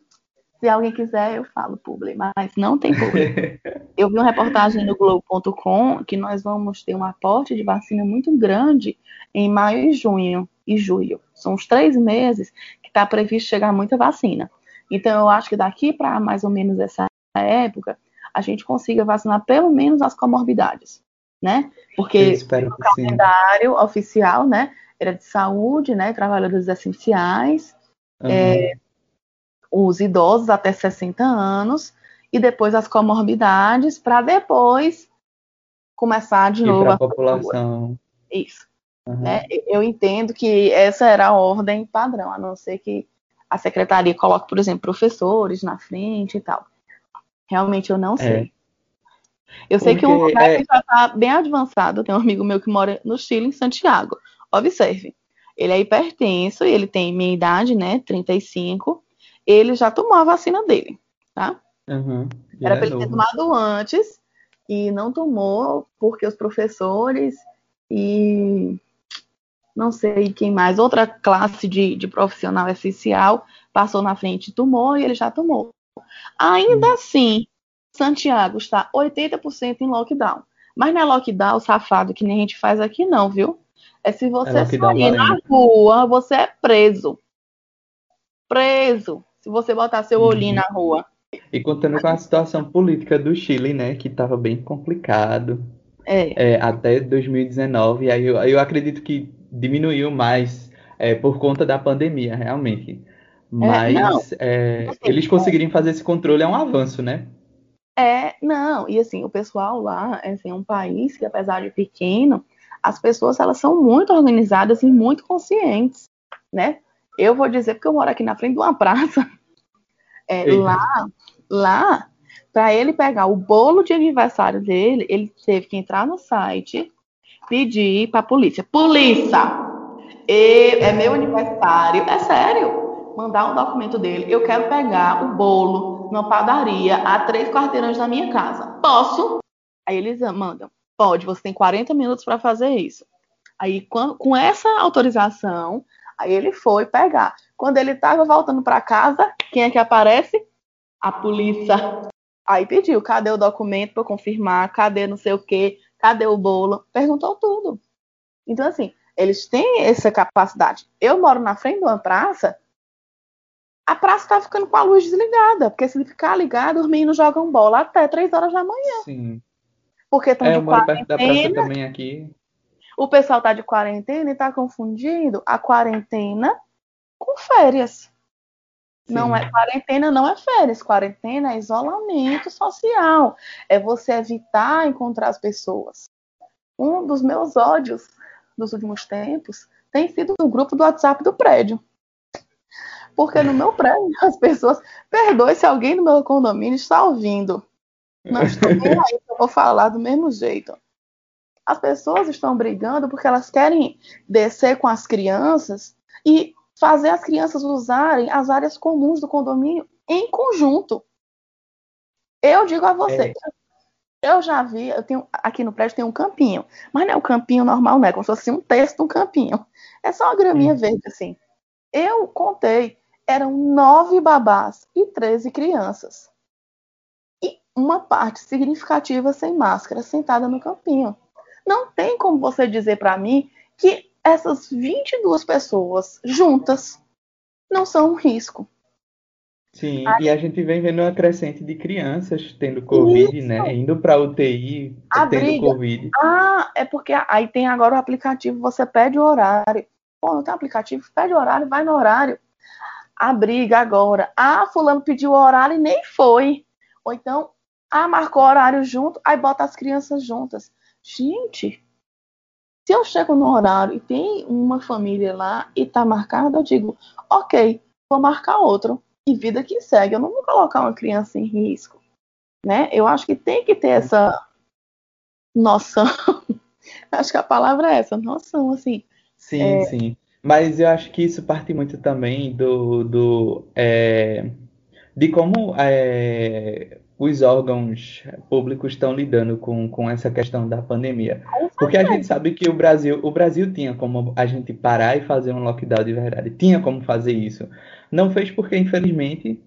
se alguém quiser, eu falo publi, mas não tem publi. (laughs) eu vi uma reportagem no Globo.com que nós vamos ter um aporte de vacina muito grande em maio e junho e julho. São os três meses que está previsto chegar muita vacina. Então, eu acho que daqui para mais ou menos essa época, a gente consiga vacinar pelo menos as comorbidades, né? Porque o calendário sim. oficial, né, era de saúde, né, trabalhadores essenciais, uhum. é, os idosos até 60 anos e depois as comorbidades para depois começar de e novo a população. Isso. Uhum. Né? Eu entendo que essa era a ordem padrão, a não ser que a secretaria coloque, por exemplo, professores na frente e tal. Realmente eu não é. sei. É. Eu sei Porque que um lugar é... que já está bem avançado, tem um amigo meu que mora no Chile, em Santiago. Observe, ele é hipertenso e ele tem minha idade, né, 35, ele já tomou a vacina dele, tá? Uhum. Era para ele ter tomado antes e não tomou porque os professores e não sei quem mais, outra classe de, de profissional essencial passou na frente e tomou e ele já tomou. Ainda uhum. assim, Santiago está 80% em lockdown. Mas não é lockdown safado que nem a gente faz aqui, não, viu? É se você é sair na rua, você é preso. Preso se você botar seu olhinho uhum. na rua. E contando com a situação política do Chile, né, que estava bem complicado. é. É, até 2019. E aí eu, eu acredito que diminuiu mais é, por conta da pandemia, realmente. Mas é, assim, eles conseguirem fazer esse controle é um avanço, né? É, não, e assim, o pessoal lá, assim, é um país que, apesar de pequeno, as pessoas, elas são muito organizadas e muito conscientes, né? Eu vou dizer, porque eu moro aqui na frente de uma praça, (laughs) é, lá, lá, para ele pegar o bolo de aniversário dele, ele teve que entrar no site, pedir para a polícia, polícia, é meu aniversário, é sério, mandar um documento dele, eu quero pegar o bolo numa padaria a três quarteirões da minha casa. Posso? Aí eles mandam. Pode, você tem 40 minutos para fazer isso. Aí, com essa autorização, aí ele foi pegar. Quando ele estava voltando para casa, quem é que aparece? A polícia. Aí pediu, cadê o documento para confirmar? Cadê não sei o quê? Cadê o bolo? Perguntou tudo. Então, assim, eles têm essa capacidade. Eu moro na frente de uma praça a praça tá ficando com a luz desligada, porque se ficar ligado, os meninos jogam bola até 3 horas da manhã. Sim. Porque estão é, de quarentena. Perto da praça também aqui. O pessoal tá de quarentena e tá confundindo a quarentena com férias. Sim. Não é quarentena, não é férias. Quarentena é isolamento social. É você evitar encontrar as pessoas. Um dos meus ódios dos últimos tempos tem sido no grupo do WhatsApp do prédio. Porque no meu prédio, (laughs) as pessoas. Perdoe se alguém do meu condomínio está ouvindo. Não estou nem aí, eu vou falar do mesmo jeito. As pessoas estão brigando porque elas querem descer com as crianças e fazer as crianças usarem as áreas comuns do condomínio em conjunto. Eu digo a você, é. eu já vi, eu tenho aqui no prédio tem um campinho, mas não é um campinho normal, né? Como se fosse um texto, um campinho. É só uma graminha hum. verde assim. Eu contei eram nove babás e treze crianças. E uma parte significativa sem máscara, sentada no campinho. Não tem como você dizer para mim que essas 22 pessoas juntas não são um risco. Sim, e a gente vem vendo uma crescente de crianças tendo Covid, Isso. né? Indo para UTI, a tendo briga. Covid. Ah, é porque aí tem agora o aplicativo, você pede o horário. Pô, não tem aplicativo, pede o horário, vai no horário a briga agora. Ah, fulano pediu o horário e nem foi. Ou então, ah, marcou horário junto, aí bota as crianças juntas. Gente, se eu chego no horário e tem uma família lá e tá marcada, eu digo, ok, vou marcar outro. E vida que segue. Eu não vou colocar uma criança em risco. Né? Eu acho que tem que ter essa noção. (laughs) acho que a palavra é essa, noção, assim. Sim, é, sim. Mas eu acho que isso parte muito também do, do é, de como é, os órgãos públicos estão lidando com, com essa questão da pandemia. Porque a gente sabe que o Brasil, o Brasil tinha como a gente parar e fazer um lockdown de verdade. Tinha como fazer isso. Não fez porque, infelizmente,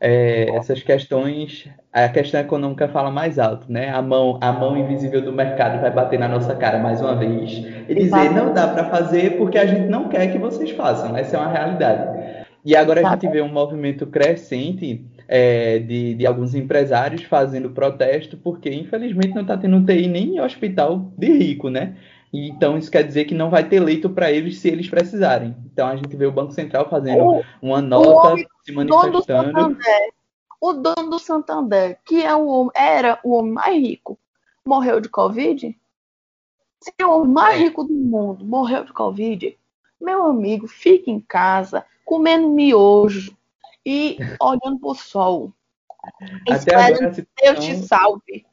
é, essas questões, a questão econômica fala mais alto, né? A mão, a mão invisível do mercado vai bater na nossa cara mais uma vez e dizer não dá para fazer porque a gente não quer que vocês façam. Essa é uma realidade. E agora a gente vê um movimento crescente é, de, de alguns empresários fazendo protesto porque infelizmente não está tendo UTI nem hospital de rico, né? então isso quer dizer que não vai ter leito para eles se eles precisarem. Então a gente vê o Banco Central fazendo uma nota homem, se manifestando. o dono do Santander, que é o homem, era o homem mais rico, morreu de Covid? Se é o homem mais rico do mundo morreu de Covid, meu amigo, fique em casa, comendo miojo e olhando pro sol. Até Espero que Deus te salve.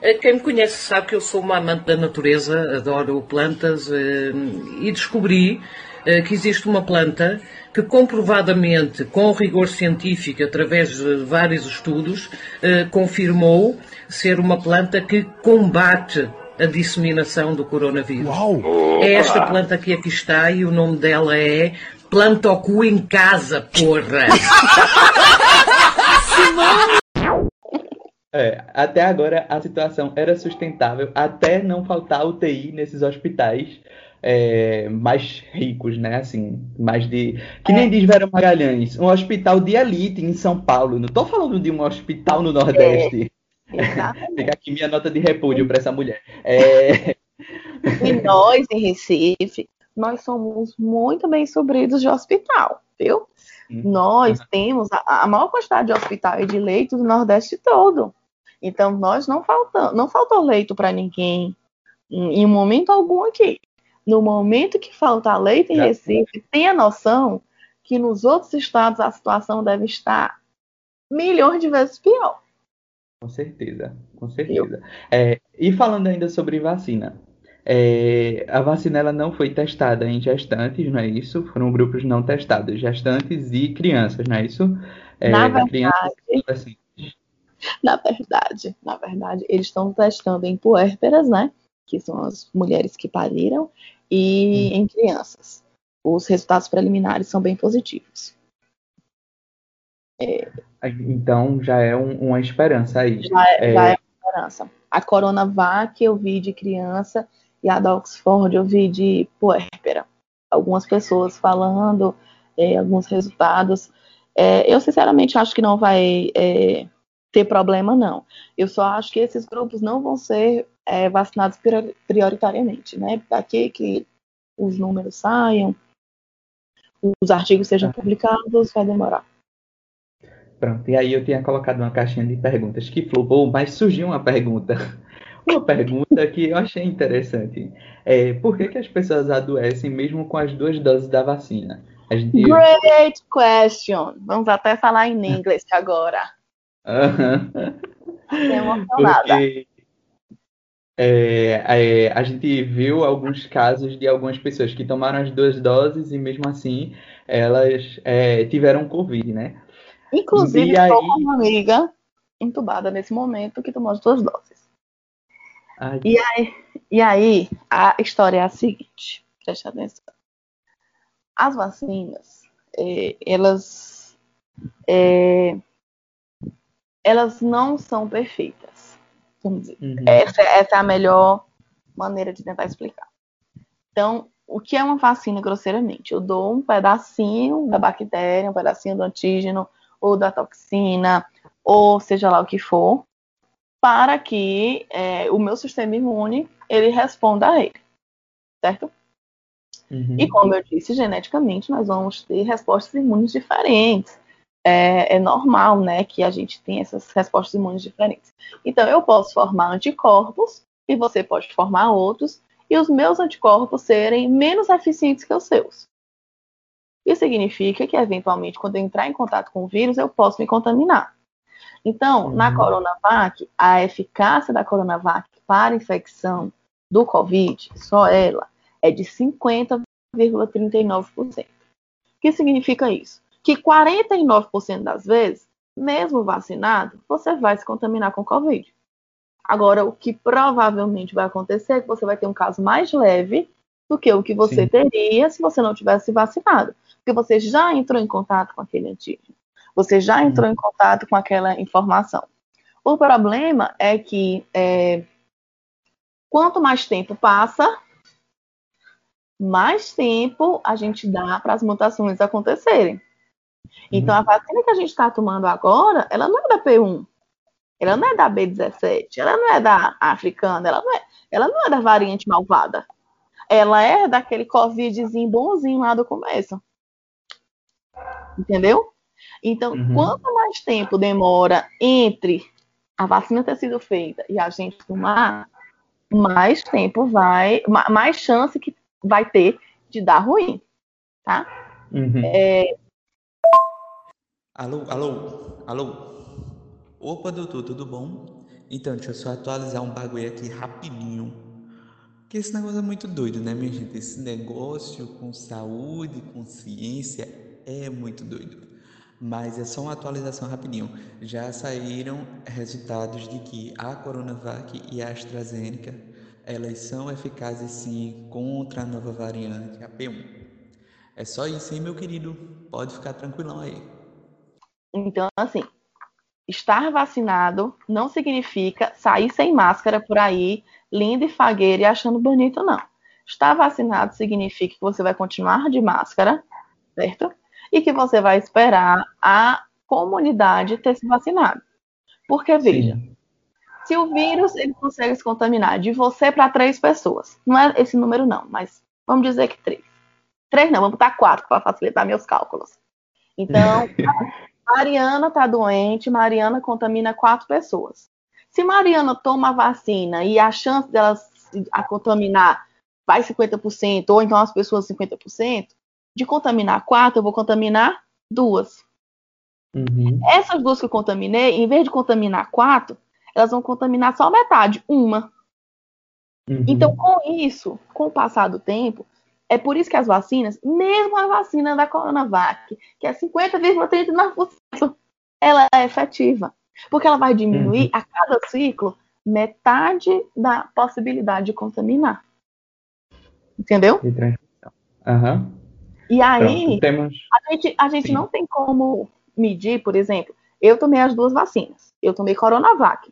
Eh, quem me conhece sabe que eu sou uma amante da natureza, adoro plantas eh, e descobri eh, que existe uma planta que comprovadamente, com rigor científico, através de vários estudos, confirmou ser uma planta que combate a disseminação do coronavírus. Uau. É esta planta que aqui está e o nome dela é Plantocu em casa, porra! (laughs) É, até agora a situação era sustentável, até não faltar UTI nesses hospitais é, mais ricos, né? Assim, mais de. Que nem é. diz Vera Magalhães, um hospital de elite em São Paulo. Não tô falando de um hospital no Nordeste. (laughs) Fica aqui minha nota de repúdio para essa mulher. É... E nós, em Recife, nós somos muito bem supridos de hospital, viu? Uhum. Nós temos a, a, maior quantidade de hospital e de leito do Nordeste todo. Então, nós não faltamos, não faltou leito para ninguém em, em momento algum aqui. No momento que falta leito em Recife, tenha noção que nos outros estados a situação deve estar milhões de vezes pior. Com certeza, com certeza. É, e falando ainda sobre vacina, é, a vacina ela não foi testada em gestantes, não é isso? Foram grupos não testados, gestantes e crianças, não é isso? É, na verdade, crianças, na verdade, na verdade, eles estão testando em puérperas, né? Que são as mulheres que pariram, e hum. em crianças. Os resultados preliminares são bem positivos. É, então já é um, uma esperança aí. Já é, é, já é uma esperança. A Coronavac eu vi de criança e a da Oxford eu vi de puérpera. Algumas pessoas falando, é, alguns resultados. É, eu sinceramente acho que não vai é, ter problema, não. Eu só acho que esses grupos não vão ser é, vacinados prioritariamente, né? Daqui que os números saiam, os artigos sejam é. publicados, vai demorar. Pronto, e aí eu tinha colocado uma caixinha de perguntas que flopou, mas surgiu uma pergunta. Uma pergunta que eu achei interessante. É, por que, que as pessoas adoecem mesmo com as duas doses da vacina? Gente... Great question. Vamos até falar em inglês agora. (laughs) Emocionada. Porque, é, é, a gente viu alguns casos de algumas pessoas que tomaram as duas doses e mesmo assim elas é, tiveram Covid, né? Inclusive, estou aí... com uma amiga entubada nesse momento que tomou as duas doses. Ai. E, aí, e aí, a história é a seguinte, preste atenção. As vacinas, é, elas, é, elas não são perfeitas. Vamos dizer. Uhum. Essa, essa é a melhor maneira de tentar explicar. Então, o que é uma vacina grosseiramente? Eu dou um pedacinho da bactéria, um pedacinho do antígeno, ou da toxina, ou seja lá o que for, para que é, o meu sistema imune ele responda a ele, certo? Uhum. E como eu disse, geneticamente nós vamos ter respostas imunes diferentes. É, é, normal, né, que a gente tenha essas respostas imunes diferentes. Então eu posso formar anticorpos e você pode formar outros e os meus anticorpos serem menos eficientes que os seus. Isso significa que, eventualmente, quando eu entrar em contato com o vírus, eu posso me contaminar. Então, uhum. na Coronavac, a eficácia da Coronavac para infecção do Covid, só ela, é de 50,39%. O que significa isso? Que 49% das vezes, mesmo vacinado, você vai se contaminar com Covid. Agora, o que provavelmente vai acontecer é que você vai ter um caso mais leve do que o que você Sim. teria se você não tivesse vacinado porque você já entrou em contato com aquele antígeno, você já entrou em contato com aquela informação. O problema é que é, quanto mais tempo passa, mais tempo a gente dá para as mutações acontecerem. Então, a vacina que a gente está tomando agora, ela não é da P1, ela não é da B17, ela não é da africana, ela não é, ela não é da variante malvada. Ela é daquele Covidzinho bonzinho lá do começo. Entendeu? Então, uhum. quanto mais tempo demora entre a vacina ter sido feita e a gente tomar, mais tempo vai, mais chance que vai ter de dar ruim, tá? Uhum. É... Alô, alô, alô. Opa, doutor, tudo bom? Então, deixa eu só atualizar um bagulho aqui rapidinho. Porque esse negócio é muito doido, né, minha gente? Esse negócio com saúde, com ciência é muito doido. Mas é só uma atualização rapidinho. Já saíram resultados de que a Coronavac e a AstraZeneca elas são eficazes sim contra a nova variante, a P1. É só isso, hein, meu querido? Pode ficar tranquilão aí. Então, assim, estar vacinado não significa sair sem máscara por aí, lindo e fagueiro e achando bonito, não. Estar vacinado significa que você vai continuar de máscara, certo? E que você vai esperar a comunidade ter se vacinado. Porque, veja, Sim. Se o vírus ele consegue se contaminar de você para três pessoas, não é esse número não, mas vamos dizer que três. Três não, vamos botar quatro para facilitar meus cálculos. Então, (laughs) Mariana está doente, Mariana contamina quatro pessoas. Se Mariana toma a vacina e a chance dela a contaminar vai 50%, ou então as pessoas 50%, de contaminar quatro, eu vou contaminar duas. Uhum. Essas duas que eu contaminei, em vez de contaminar quatro, elas vão contaminar só metade, uma. Uhum. Então, com isso, com o passar do tempo, é por isso que as vacinas, mesmo a vacina da Coronavac, que é 50,39%, ela é efetiva. Porque ela vai diminuir uhum. a cada ciclo metade da possibilidade de contaminar. Entendeu? Uhum. E aí, temos... a gente, a gente não tem como medir, por exemplo, eu tomei as duas vacinas. Eu tomei Coronavac.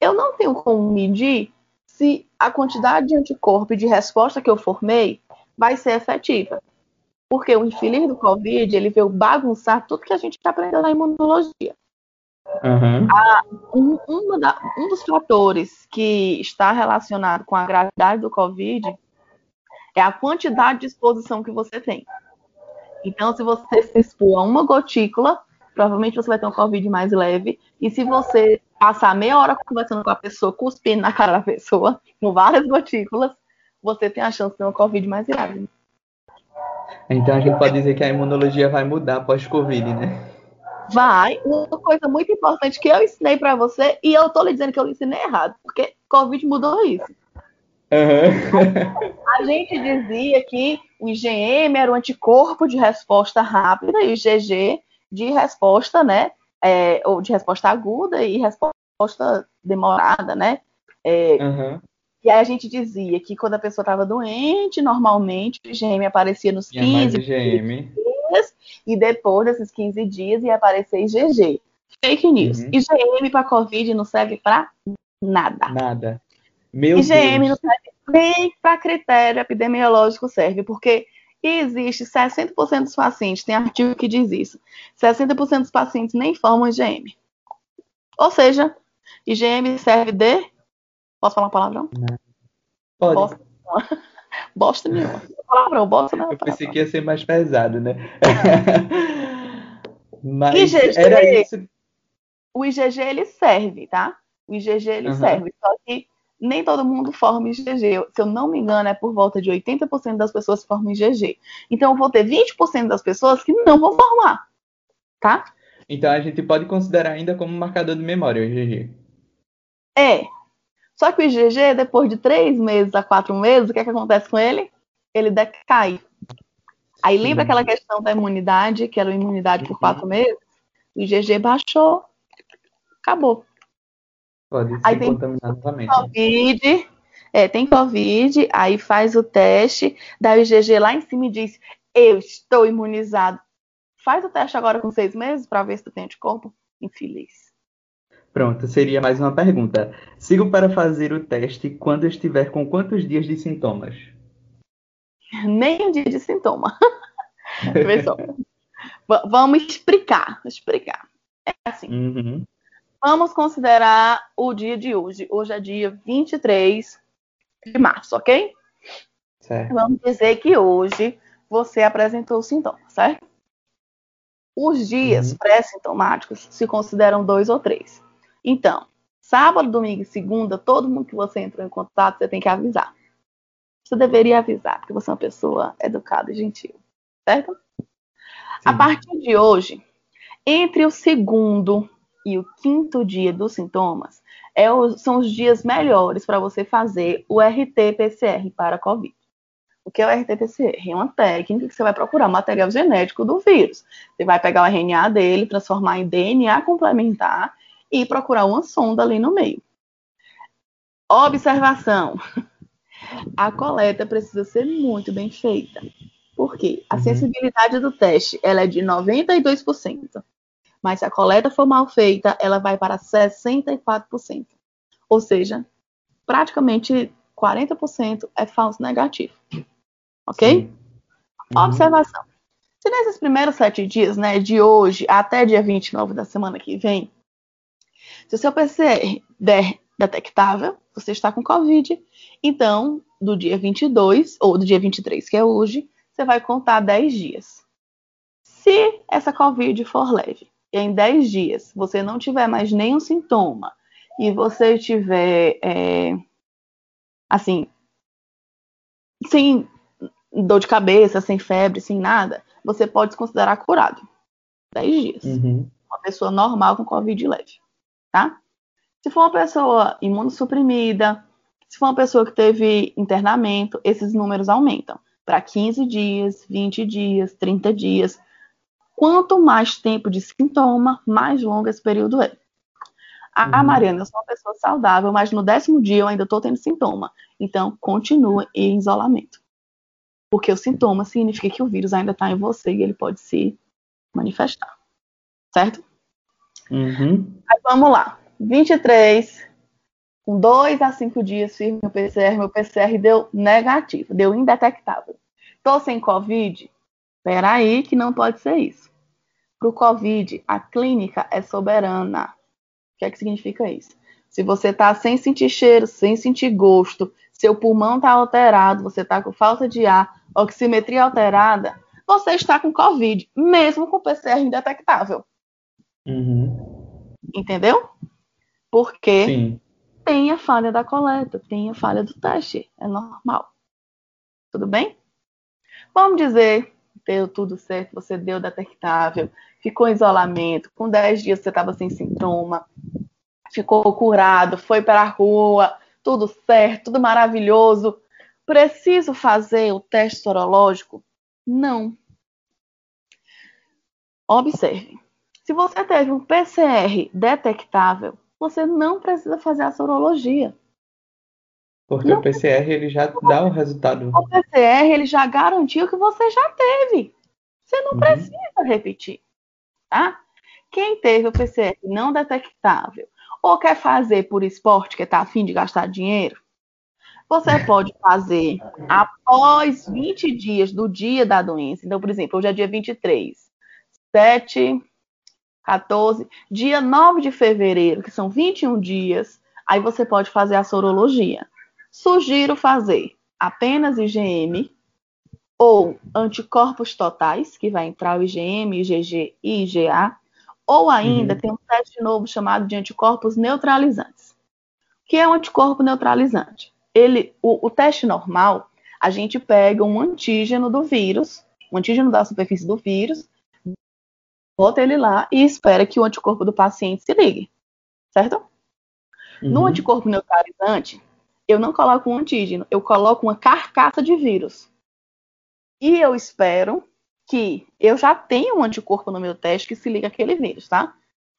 Eu não tenho como medir se a quantidade de anticorpo e de resposta que eu formei vai ser efetiva. Porque o infeliz do Covid, ele veio bagunçar tudo que a gente aprendeu na imunologia. Uhum. A, um, da, um dos fatores que está relacionado com a gravidade do Covid é a quantidade de exposição que você tem. Então, se você se expor a uma gotícula, provavelmente você vai ter um Covid mais leve. E se você passar meia hora conversando com a pessoa, cuspindo na cara da pessoa, (laughs) com várias gotículas, você tem a chance de ter um Covid mais grave. Então a gente pode dizer que a imunologia vai mudar após Covid, né? Vai. Uma coisa muito importante que eu ensinei para você, e eu tô lhe dizendo que eu ensinei errado, porque Covid mudou isso. Uhum. a gente dizia que o IgM era o anticorpo de resposta rápida e o IgG de resposta, né? É, ou de resposta aguda e resposta demorada, né? É, uhum. E aí a gente dizia que quando a pessoa estava doente, normalmente o IgM aparecia nos 15 IgM. dias, e depois desses 15 dias ia aparecer IgG. Fake news. Uhum. IgM para Covid não serve para nada. Nada. Meu IgM Deus. não serve nem para critério epidemiológico serve, porque existe 60% dos pacientes, tem artigo que diz isso, 60% dos pacientes nem formam IgM. Ou seja, IgM serve de Posso falar um palavrão? Não. Pode. Bosta, (laughs) bosta nenhuma. Palavrão, bosta não. É Eu pensei que ia ser mais pesado, né? (laughs) Mas IgG, era isso. O IgG ele serve, tá? O IgG ele uhum. serve, só que nem todo mundo forma IgG. Se eu não me engano, é por volta de 80% das pessoas que formam IgG. Então, eu vou ter 20% das pessoas que não vão formar, tá? Então, a gente pode considerar ainda como marcador de memória o IgG. É, só que o IgG, depois de três meses a quatro meses, o que, é que acontece com ele? Ele decai. Aí lembra aquela questão da imunidade, que era a imunidade por quatro uhum. meses? O IgG baixou, acabou. Pode se aí contaminar novamente. Covid, é, tem Covid, aí faz o teste, dá o IgG lá em cima e diz: Eu estou imunizado. Faz o teste agora com seis meses para ver se tu tem anticorpo. Infeliz. Pronto, seria mais uma pergunta. Sigo para fazer o teste quando estiver com quantos dias de sintomas? Nem um dia de sintoma. (laughs) (laughs) Vamos explicar. Explicar. É assim. Uhum. Vamos considerar o dia de hoje. Hoje é dia 23 de março, ok? Certo. Vamos dizer que hoje você apresentou sintomas, certo? Os dias uhum. pré-sintomáticos se consideram dois ou três. Então, sábado, domingo e segunda, todo mundo que você entrou em contato, você tem que avisar. Você deveria avisar, porque você é uma pessoa educada e gentil, certo? Sim. A partir de hoje, entre o segundo e o quinto dia dos sintomas, é o, são os dias melhores para você fazer o RT-PCR para a COVID. O que é o RT-PCR? É uma técnica que você vai procurar material genético do vírus. Você vai pegar o RNA dele, transformar em DNA complementar e procurar uma sonda ali no meio. Observação: a coleta precisa ser muito bem feita. Por quê? A uhum. sensibilidade do teste ela é de 92%. Mas se a coleta for mal feita, ela vai para 64%. Ou seja, praticamente 40% é falso negativo. Ok? Uhum. Observação. Se nesses primeiros sete dias, né, de hoje até dia 29 da semana que vem, Se o seu PCR der detectável, você está com Covid, então, do dia 22, ou do dia 23, que é hoje, você vai contar 10 dias. Se essa Covid for leve, e em 10 dias você não tiver mais nenhum sintoma, e você tiver, é, assim, sem dor de cabeça, sem febre, sem nada, você pode se considerar curado. 10 dias. Uhum. Uma pessoa normal com Covid leve, tá? Se for uma pessoa imunossuprimida, se for uma pessoa que teve internamento, esses números aumentam para 15 dias, 20 dias, 30 dias. Quanto mais tempo de sintoma, mais longo esse período é. Ah, uhum. Mariana, eu sou uma pessoa saudável, mas no décimo dia eu ainda estou tendo sintoma. Então, continue em isolamento. Porque o sintoma significa que o vírus ainda está em você e ele pode se manifestar. Certo? Uhum. Vamos lá. 23, com dois a cinco dias fiz meu PCR, meu PCR deu negativo, deu indetectável. Tô sem Covid? Peraí, que não pode ser isso. Para o Covid, a clínica é soberana. O que é que significa isso? Se você está sem sentir cheiro, sem sentir gosto, seu pulmão está alterado, você está com falta de ar, oximetria alterada, você está com Covid, mesmo com PCR indetectável. Uhum. Entendeu? Porque Sim. tem a falha da coleta, tem a falha do teste. É normal. Tudo bem? Vamos dizer, deu tudo certo, você deu detectável, ficou em isolamento, com 10 dias você estava sem sintoma, ficou curado, foi para a rua, tudo certo, tudo maravilhoso. Preciso fazer o teste sorológico? Não. Observe. Se você teve um PCR detectável, você não precisa fazer a sorologia. Porque não o PCR ele já dá o resultado. O PCR ele já garantiu que você já teve. Você não uhum. precisa repetir, tá? Quem teve o PCR não detectável ou quer fazer por esporte, que está afim de gastar dinheiro, você (laughs) pode fazer após 20 dias do dia da doença. Então, por exemplo, hoje é dia 23, 7, 14, dia 9 de fevereiro, que são 21 dias, aí você pode fazer a sorologia. Sugiro fazer apenas IgM ou anticorpos totais, que vai entrar o IgM, IgG e IgA, ou ainda uhum. tem um teste novo chamado de anticorpos neutralizantes. O que é um anticorpo neutralizante? Ele, o, o teste normal, a gente pega um antígeno do vírus, um antígeno da superfície do vírus, bota ele lá e espera que o anticorpo do paciente se ligue, certo? Uhum. No anticorpo neutralizante, eu não coloco um antígeno, eu coloco uma carcaça de vírus. E eu espero que eu já tenho um anticorpo no meu teste que se liga àquele vírus, tá?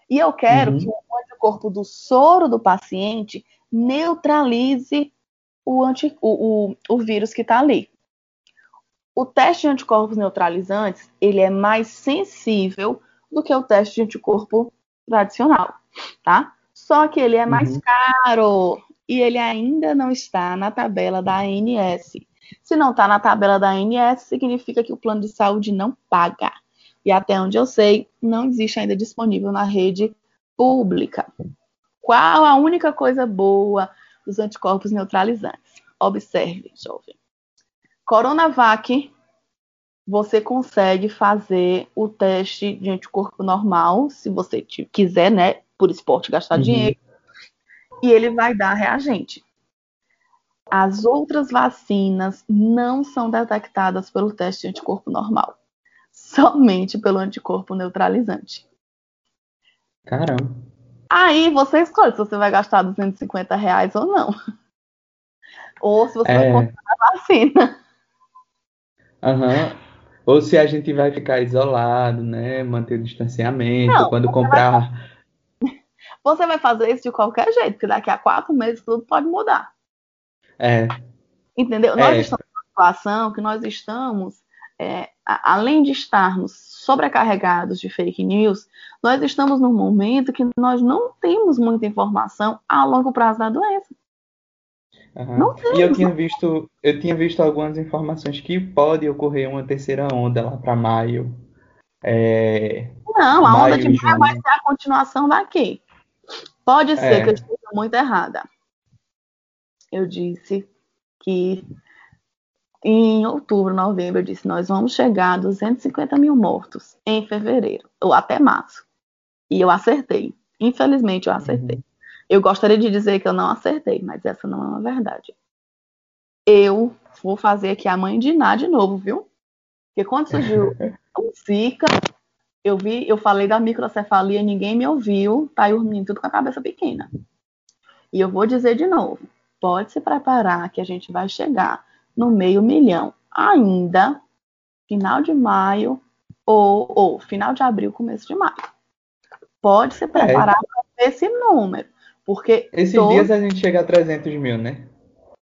E eu quero uhum. que o anticorpo do soro do paciente neutralize o, anti, o, o, o vírus que está ali. O teste de anticorpos neutralizantes, ele é mais sensível do que o teste de anticorpo tradicional, tá? Só que ele é mais uhum. caro e ele ainda não está na tabela da ANS. Se não está na tabela da ANS, significa que o plano de saúde não paga. E até onde eu sei, não existe ainda disponível na rede pública. Qual a única coisa boa dos anticorpos neutralizantes? Observe, jovem. Coronavac, você consegue fazer o teste de anticorpo normal, se você quiser, né, por esporte, gastar uhum. dinheiro, e ele vai dar reagente. As outras vacinas não são detectadas pelo teste de anticorpo normal, (laughs) somente pelo anticorpo neutralizante. Caramba. Aí você escolhe se você vai gastar 250 reais ou não. (laughs) Ou se você é... vai comprar a vacina. Aham. Uhum. Ou se a gente vai ficar isolado, né? Manter o distanciamento, não, quando comprar. Você vai fazer isso de qualquer jeito, porque daqui a quatro meses tudo pode mudar. É. Entendeu? Nós é. estamos numa situação que nós estamos, é, além de estarmos sobrecarregados de fake news, nós estamos num momento que nós não temos muita informação a longo prazo da doença. Uhum. E eu tinha visto, eu tinha visto algumas informações que pode ocorrer uma terceira onda lá para maio. É... Não, a maio, onda de maio vai ser a continuação daqui. Pode ser é. que eu esteja muito errada. Eu disse que em outubro, novembro, eu disse: nós vamos chegar a 250 mil mortos em fevereiro, ou até março. E eu acertei. Infelizmente, eu acertei. Uhum. Eu gostaria de dizer que eu não acertei, mas essa não é uma verdade. Eu vou fazer aqui a mãe de Ná de novo, viu? Porque quando surgiu (laughs) o Zika, eu vi, eu falei da microcefalia, ninguém me ouviu, tá dormindo tudo com a cabeça pequena. E eu vou dizer de novo: pode se preparar que a gente vai chegar no meio milhão ainda, final de maio ou, ou final de abril, começo de maio. Pode se preparar é. para esse número, porque esses todo... dias a gente chega a 300 mil, né?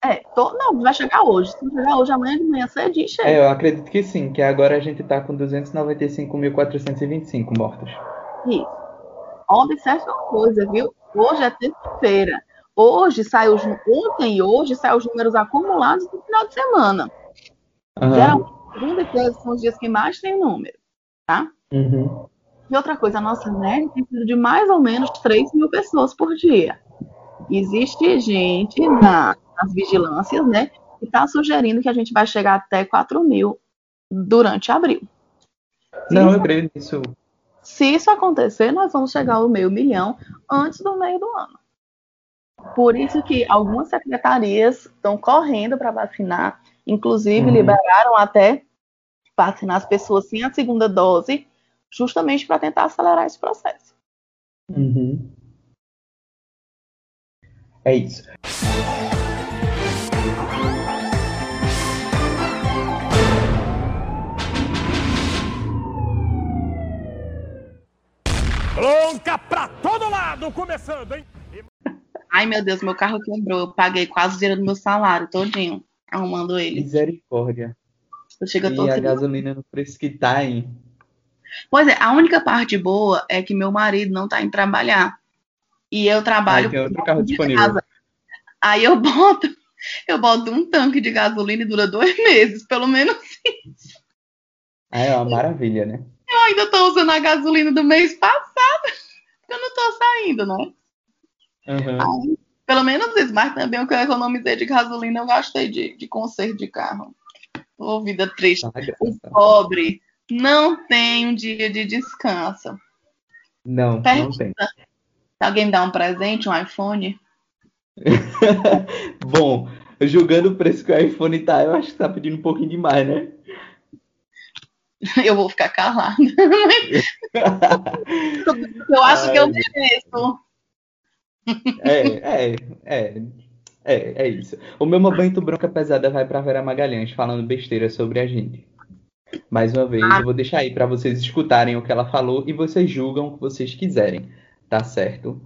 É, to... não, vai chegar hoje. Se chegar hoje, amanhã de manhã cedinho chega. É, eu acredito que sim, que agora a gente tá com 295.425 mortos. Isso. Observe uma coisa, viu? Hoje é terça-feira. Hoje sai os, ontem e hoje saem os números acumulados no final de semana. Uhum. Geralmente, segunda e terça são os dias que mais tem número, tá? Uhum. E outra coisa, a nossa média tem sido de mais ou menos 3 mil pessoas por dia. Existe gente na, nas vigilâncias, né, que está sugerindo que a gente vai chegar até 4 mil durante abril. Não, eu creio nisso. Se isso acontecer, nós vamos chegar ao meio milhão antes do meio do ano. Por isso que algumas secretarias estão correndo para vacinar, inclusive uhum. liberaram até vacinar as pessoas sem a segunda dose, justamente para tentar acelerar esse processo. Uhum. É isso. Bronca pra todo lado, começando, hein? Ai, meu Deus, meu carro quebrou. Eu paguei quase o dinheiro do meu salário todinho, arrumando ele. Misericórdia. Eu chego e a gasolina no preço que tá, hein? Pois é, a única parte boa é que meu marido não tá indo trabalhar. E eu trabalho. Aí tem outro carro disponível. Casa. Aí eu boto, (laughs) eu boto um tanque de gasolina e dura dois (laughs) meses, pelo menos isso. Ah, é uma maravilha, né? Ainda tô usando a gasolina do mês passado. Eu não tô saindo, né? Uhum. Aí, pelo menos isso, mas também o que eu economizei de gasolina eu gastei de, de conserto de carro. Ô, vida triste. Ah, o pobre não tem um dia de descanso. Não, Pergunta, não tem. Alguém me dá um presente, um iPhone? (laughs) Bom, julgando o preço que o iPhone tá, eu acho que tá pedindo um pouquinho demais, né? (laughs) Eu vou ficar calada. eu acho Ai, que eu mereço. É, é, é. É, é isso. O meu momento bronca pesada vai para Vera Magalhães falando besteira sobre a gente. Mais uma vez, eu vou deixar aí para vocês escutarem o que ela falou e vocês julgam o que vocês quiserem, tá certo?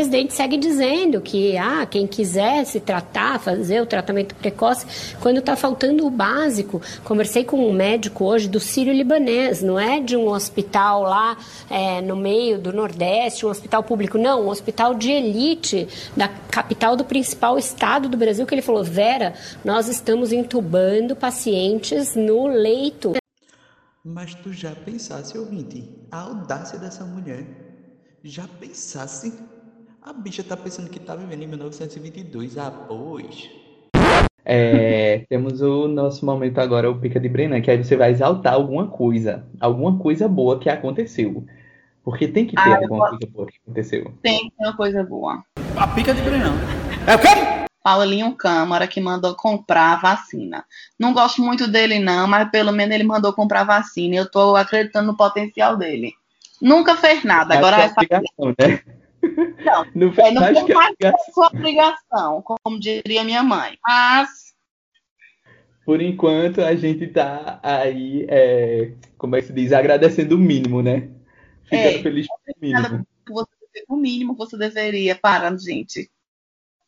O presidente segue dizendo que ah, quem quiser se tratar, fazer o tratamento precoce, quando está faltando o básico. Conversei com um médico hoje do Sírio-Libanês, não é de um hospital lá é, no meio do Nordeste, um hospital público, não, um hospital de elite da capital do principal estado do Brasil, que ele falou: Vera, nós estamos entubando pacientes no leito. Mas tu já pensasse, ouvinte, a audácia dessa mulher? Já pensasse a bicha tá pensando que tá vivendo em 1922. Ah, pois. É, temos o nosso momento agora, o Pica de Brennan, que aí você vai exaltar alguma coisa. Alguma coisa boa que aconteceu. Porque tem que ter ah, alguma coisa boa que aconteceu. Tem que ter uma coisa boa. A Pica de Brennan. É o quê? Paulinho Câmara, que mandou comprar a vacina. Não gosto muito dele, não, mas pelo menos ele mandou comprar a vacina. Eu tô acreditando no potencial dele. Nunca fez nada. Agora é vai fazer. Né? Não, não faz, é, não faz é sua obrigação, como diria minha mãe. Mas. Por enquanto, a gente tá aí, é, como é que se diz, agradecendo o mínimo, né? Ficando é, feliz com o mínimo. o mínimo que você deveria para, gente.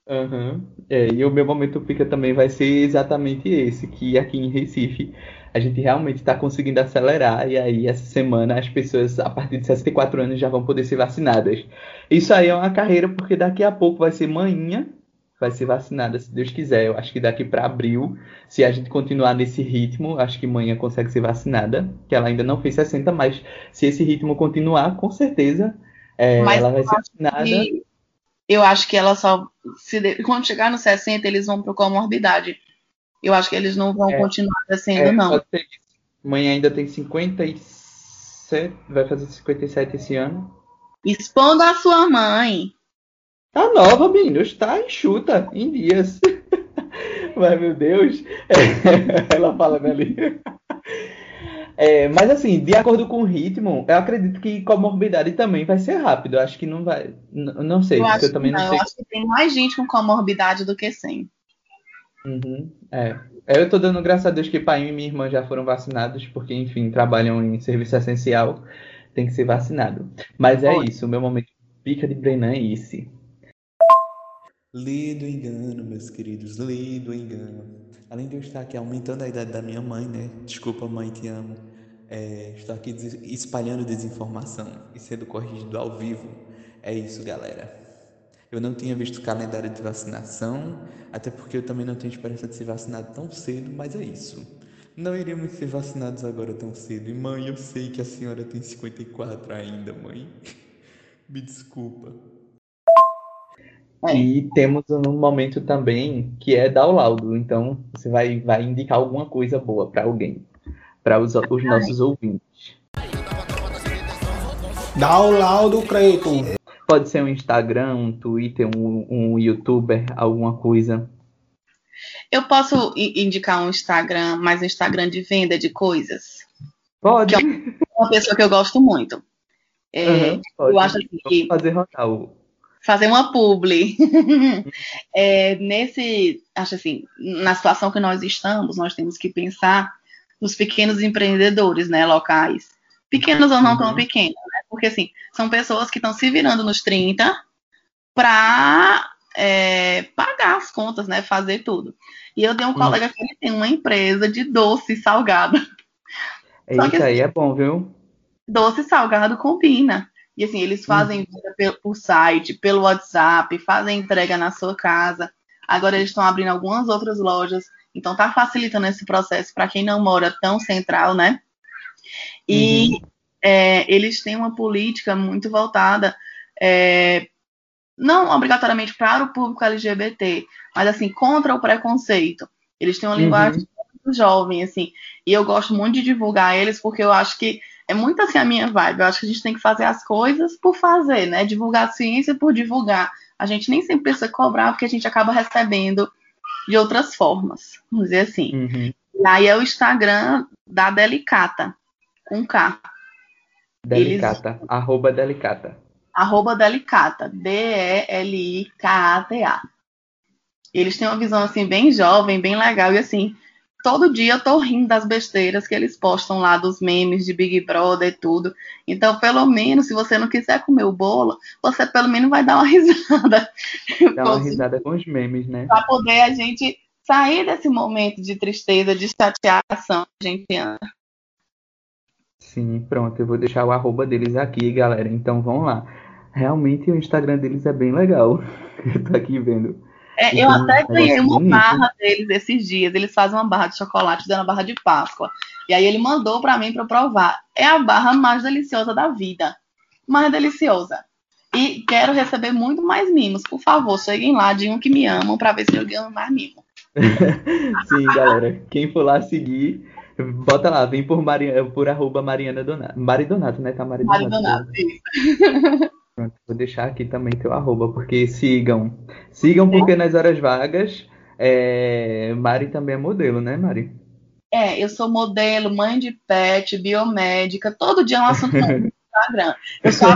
Uhum. É, e o meu momento pica também vai ser exatamente esse, que aqui em Recife a gente realmente está conseguindo acelerar, e aí essa semana as pessoas a partir de 64 anos já vão poder ser vacinadas. Isso aí é uma carreira, porque daqui a pouco vai ser manhã, vai ser vacinada, se Deus quiser. Eu acho que daqui para abril, se a gente continuar nesse ritmo, acho que manhã consegue ser vacinada, que ela ainda não fez 60, mas se esse ritmo continuar, com certeza É, ela vai ser vacinada. Que, eu acho que ela só. Se, quando chegar nos 60, eles vão para comorbidade. Eu acho que eles não vão é, continuar descendo, é, não. Mãe ainda tem 57, vai fazer 57 esse ano. Expondo a sua mãe. Tá nova, menino, está enxuta em dias. (laughs) Mas, meu Deus, (laughs) ela fala ali. É, mas assim, de acordo com o ritmo, eu acredito que comorbidade também vai ser rápido. Eu acho que não vai. Não sei, eu eu também não, não sei. Eu acho que tem mais gente com comorbidade do que sem. Uhum, é. Eu tô dando graças a Deus que pai e minha irmã já foram vacinados, porque, enfim, trabalham em serviço essencial, tem que ser vacinado. Mas é isso, o meu momento pica de Brenan é esse. Lê do engano, meus queridos, lê do engano. Além de eu estar aqui aumentando a idade da minha mãe, né? Desculpa, mãe, te amo. É, estou aqui espalhando desinformação e sendo corrigido ao vivo. É isso, galera. Eu não tinha visto o calendário de vacinação, até porque eu também não tenho esperança de ser vacinado tão cedo, mas é isso. Não iremos ser vacinados agora tão cedo. E mãe, eu sei que a senhora tem 54 ainda, mãe. (laughs) Me desculpa. E temos um momento também que é dar o laudo. Então, você vai, vai indicar alguma coisa boa para alguém, para os, os nossos ouvintes. Dá o laudo, Creito. Pode ser um Instagram, um Twitter, um, um youtuber, alguma coisa. Eu posso indicar um Instagram, mas um Instagram de venda de coisas? Pode. Que é uma pessoa que eu gosto muito. É, uhum, eu acho que. Fazer rodar o... Fazer uma publi. (laughs) é, nesse. Acho assim, na situação que nós estamos, nós temos que pensar nos pequenos empreendedores, né, locais. Pequenos ou não uhum. tão pequenos, né? Porque, assim, são pessoas que estão se virando nos 30 para é, pagar as contas, né? Fazer tudo. E eu tenho um colega que ele tem uma empresa de doce salgado. Isso que, assim, aí é bom, viu? Doce salgado combina. E assim, eles fazem hum. por site, pelo WhatsApp, fazem entrega na sua casa. Agora eles estão abrindo algumas outras lojas. Então tá facilitando esse processo para quem não mora tão central, né? E uhum. é, eles têm uma política muito voltada é, não obrigatoriamente para o público LGBT, mas assim, contra o preconceito. Eles têm uma uhum. linguagem muito jovem, assim, e eu gosto muito de divulgar eles porque eu acho que é muito assim a minha vibe. Eu acho que a gente tem que fazer as coisas por fazer, né? Divulgar a ciência por divulgar. A gente nem sempre precisa cobrar porque a gente acaba recebendo de outras formas, vamos dizer assim. Uhum. E aí é o Instagram da Delicata, com K. Delicata, Eles... arroba Delicata arroba Delicata, D-E-L-I-K-A-T-A. Eles têm uma visão, assim, bem jovem, bem legal, e assim, todo dia eu tô rindo das besteiras que eles postam lá, dos memes de Big Brother e tudo. Então, pelo menos, se você não quiser comer o bolo, você pelo menos vai dar uma (laughs) risada. Dá uma risada com os memes, né? Pra poder a gente sair desse momento de tristeza, de chateação que a gente anda. Sim, pronto, eu vou deixar o arroba deles aqui, galera. Então vão lá. Realmente o Instagram deles é bem legal. (laughs) eu tô aqui vendo. É, eu até ganhei uma bonito. barra deles esses dias. Eles fazem uma barra de chocolate dando a barra de Páscoa. E aí ele mandou para mim para provar. É a barra mais deliciosa da vida. Mais deliciosa. E quero receber muito mais mimos. Por favor, cheguem lá, digam que me amam para ver se eu ganho mais mimo. (laughs) Sim, galera. Quem for lá seguir, Bota lá, vem por, Maria, por arroba Mariana Donato. Mari Donato, né? Tá Mari Donato. Mari Donato, Pronto, vou deixar aqui também teu arroba, porque sigam. Sigam porque nas horas vagas, é... Mari também é modelo, né, Mari? É, eu sou modelo, mãe de pet, biomédica, todo dia é um assunto (laughs) Instagram. Eu sou a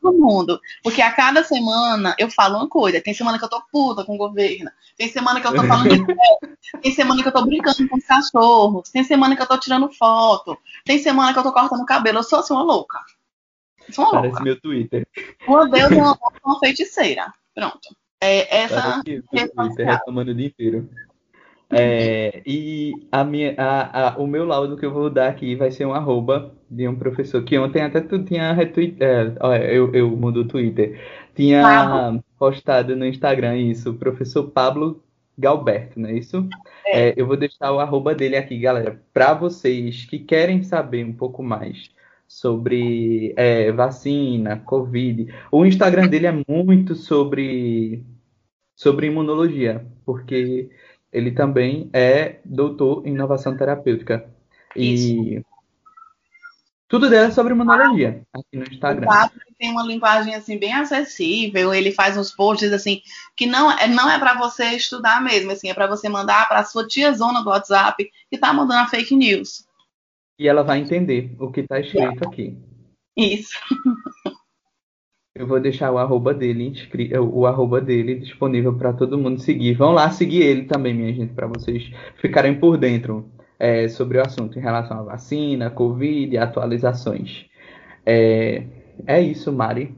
do mundo. Porque a cada semana eu falo uma coisa. Tem semana que eu tô puta com o governo. Tem semana que eu tô falando de (laughs) Tem semana que eu tô brincando com os cachorros. Tem semana que eu tô tirando foto. Tem semana que eu tô cortando o cabelo. Eu sou assim, uma louca. sou uma Parece louca. meu Twitter. Meu Deus, (laughs) uma, uma feiticeira. Pronto. É essa. Parece meu Twitter reclamando o dia inteiro. É, e a minha, a, a, o meu laudo que eu vou dar aqui vai ser um arroba de um professor que ontem até tu tinha retweet, é, eu, eu mudo o Twitter, tinha postado no Instagram isso, professor Pablo Galberto, não é isso? É. É, eu vou deixar o arroba dele aqui, galera, para vocês que querem saber um pouco mais sobre é, vacina, Covid. O Instagram dele é muito sobre, sobre imunologia, porque ele também é doutor em inovação terapêutica. E Isso. tudo dele é sobre imunologia aqui no Instagram. tem uma linguagem assim bem acessível, ele faz uns posts assim que não é não é para você estudar mesmo, assim, é para você mandar para sua tia zona do WhatsApp que tá mandando a fake news. E ela vai entender o que está escrito aqui. Isso. (laughs) Eu vou deixar o arroba dele, o arroba dele disponível para todo mundo seguir. Vão lá seguir ele também, minha gente, para vocês ficarem por dentro é, sobre o assunto em relação à vacina, Covid e atualizações. É, é isso, Mari.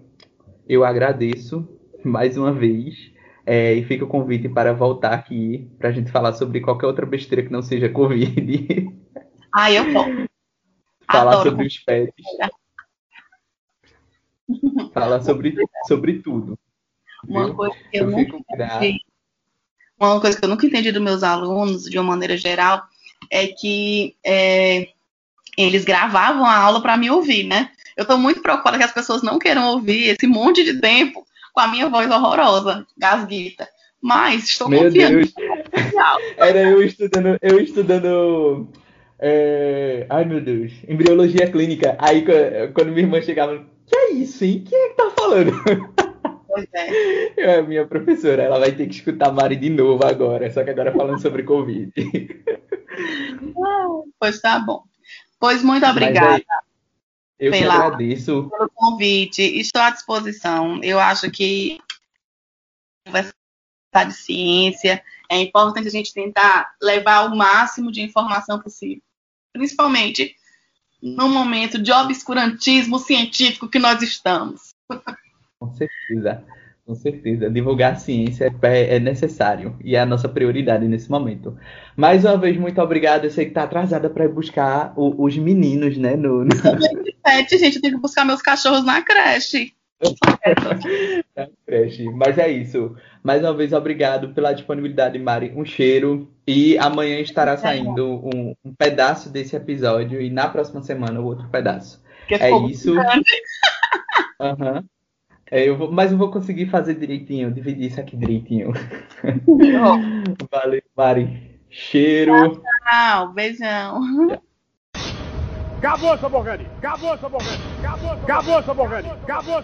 Eu agradeço mais uma vez é, e fica o convite para voltar aqui para a gente falar sobre qualquer outra besteira que não seja Covid. Ah, eu (laughs) vou. Falar Adoro. sobre os pets. Falar sobre, sobre tudo. Uma coisa que eu, eu nunca entendi, uma coisa que eu nunca entendi dos meus alunos, de uma maneira geral, é que é, eles gravavam a aula para me ouvir, né? Eu estou muito preocupada que as pessoas não queiram ouvir esse monte de tempo com a minha voz horrorosa, gasguita. Mas estou Meu confiando. Deus. Era eu estudando, eu estudando é... Ai, meu Deus. Embriologia clínica. Aí, quando minha irmã chegava, que é isso, hein? Quem é que tá falando? Pois é. é. minha professora, ela vai ter que escutar a Mari de novo agora, só que agora falando sobre Covid. pois tá bom. Pois muito obrigada. eu pela, que agradeço. Pelo convite. Estou à disposição. Eu acho que conversar de ciência é importante a gente tentar levar o máximo de informação possível principalmente no momento de obscurantismo científico que nós estamos. Com certeza, com certeza. Divulgar a ciência é, é necessário e é a nossa prioridade nesse momento. Mais uma vez, muito obrigado. Eu sei que está atrasada para ir buscar o, os meninos, né? No, no... Sete, gente, eu tenho que buscar meus cachorros na creche. (laughs) na creche. Mas é isso. Mais uma vez, obrigado pela disponibilidade, Mari. Um cheiro. E amanhã estará saindo um, um pedaço desse episódio e na próxima semana o outro pedaço. Que é isso. (laughs) Uhum. É, eu vou, mas eu vou conseguir fazer direitinho, dividir isso aqui direitinho. (laughs) Valeu, Mari. Cheiro. Tchau, beijão. Acabou essa. Acabou essa. Acabou essa. Acabou essa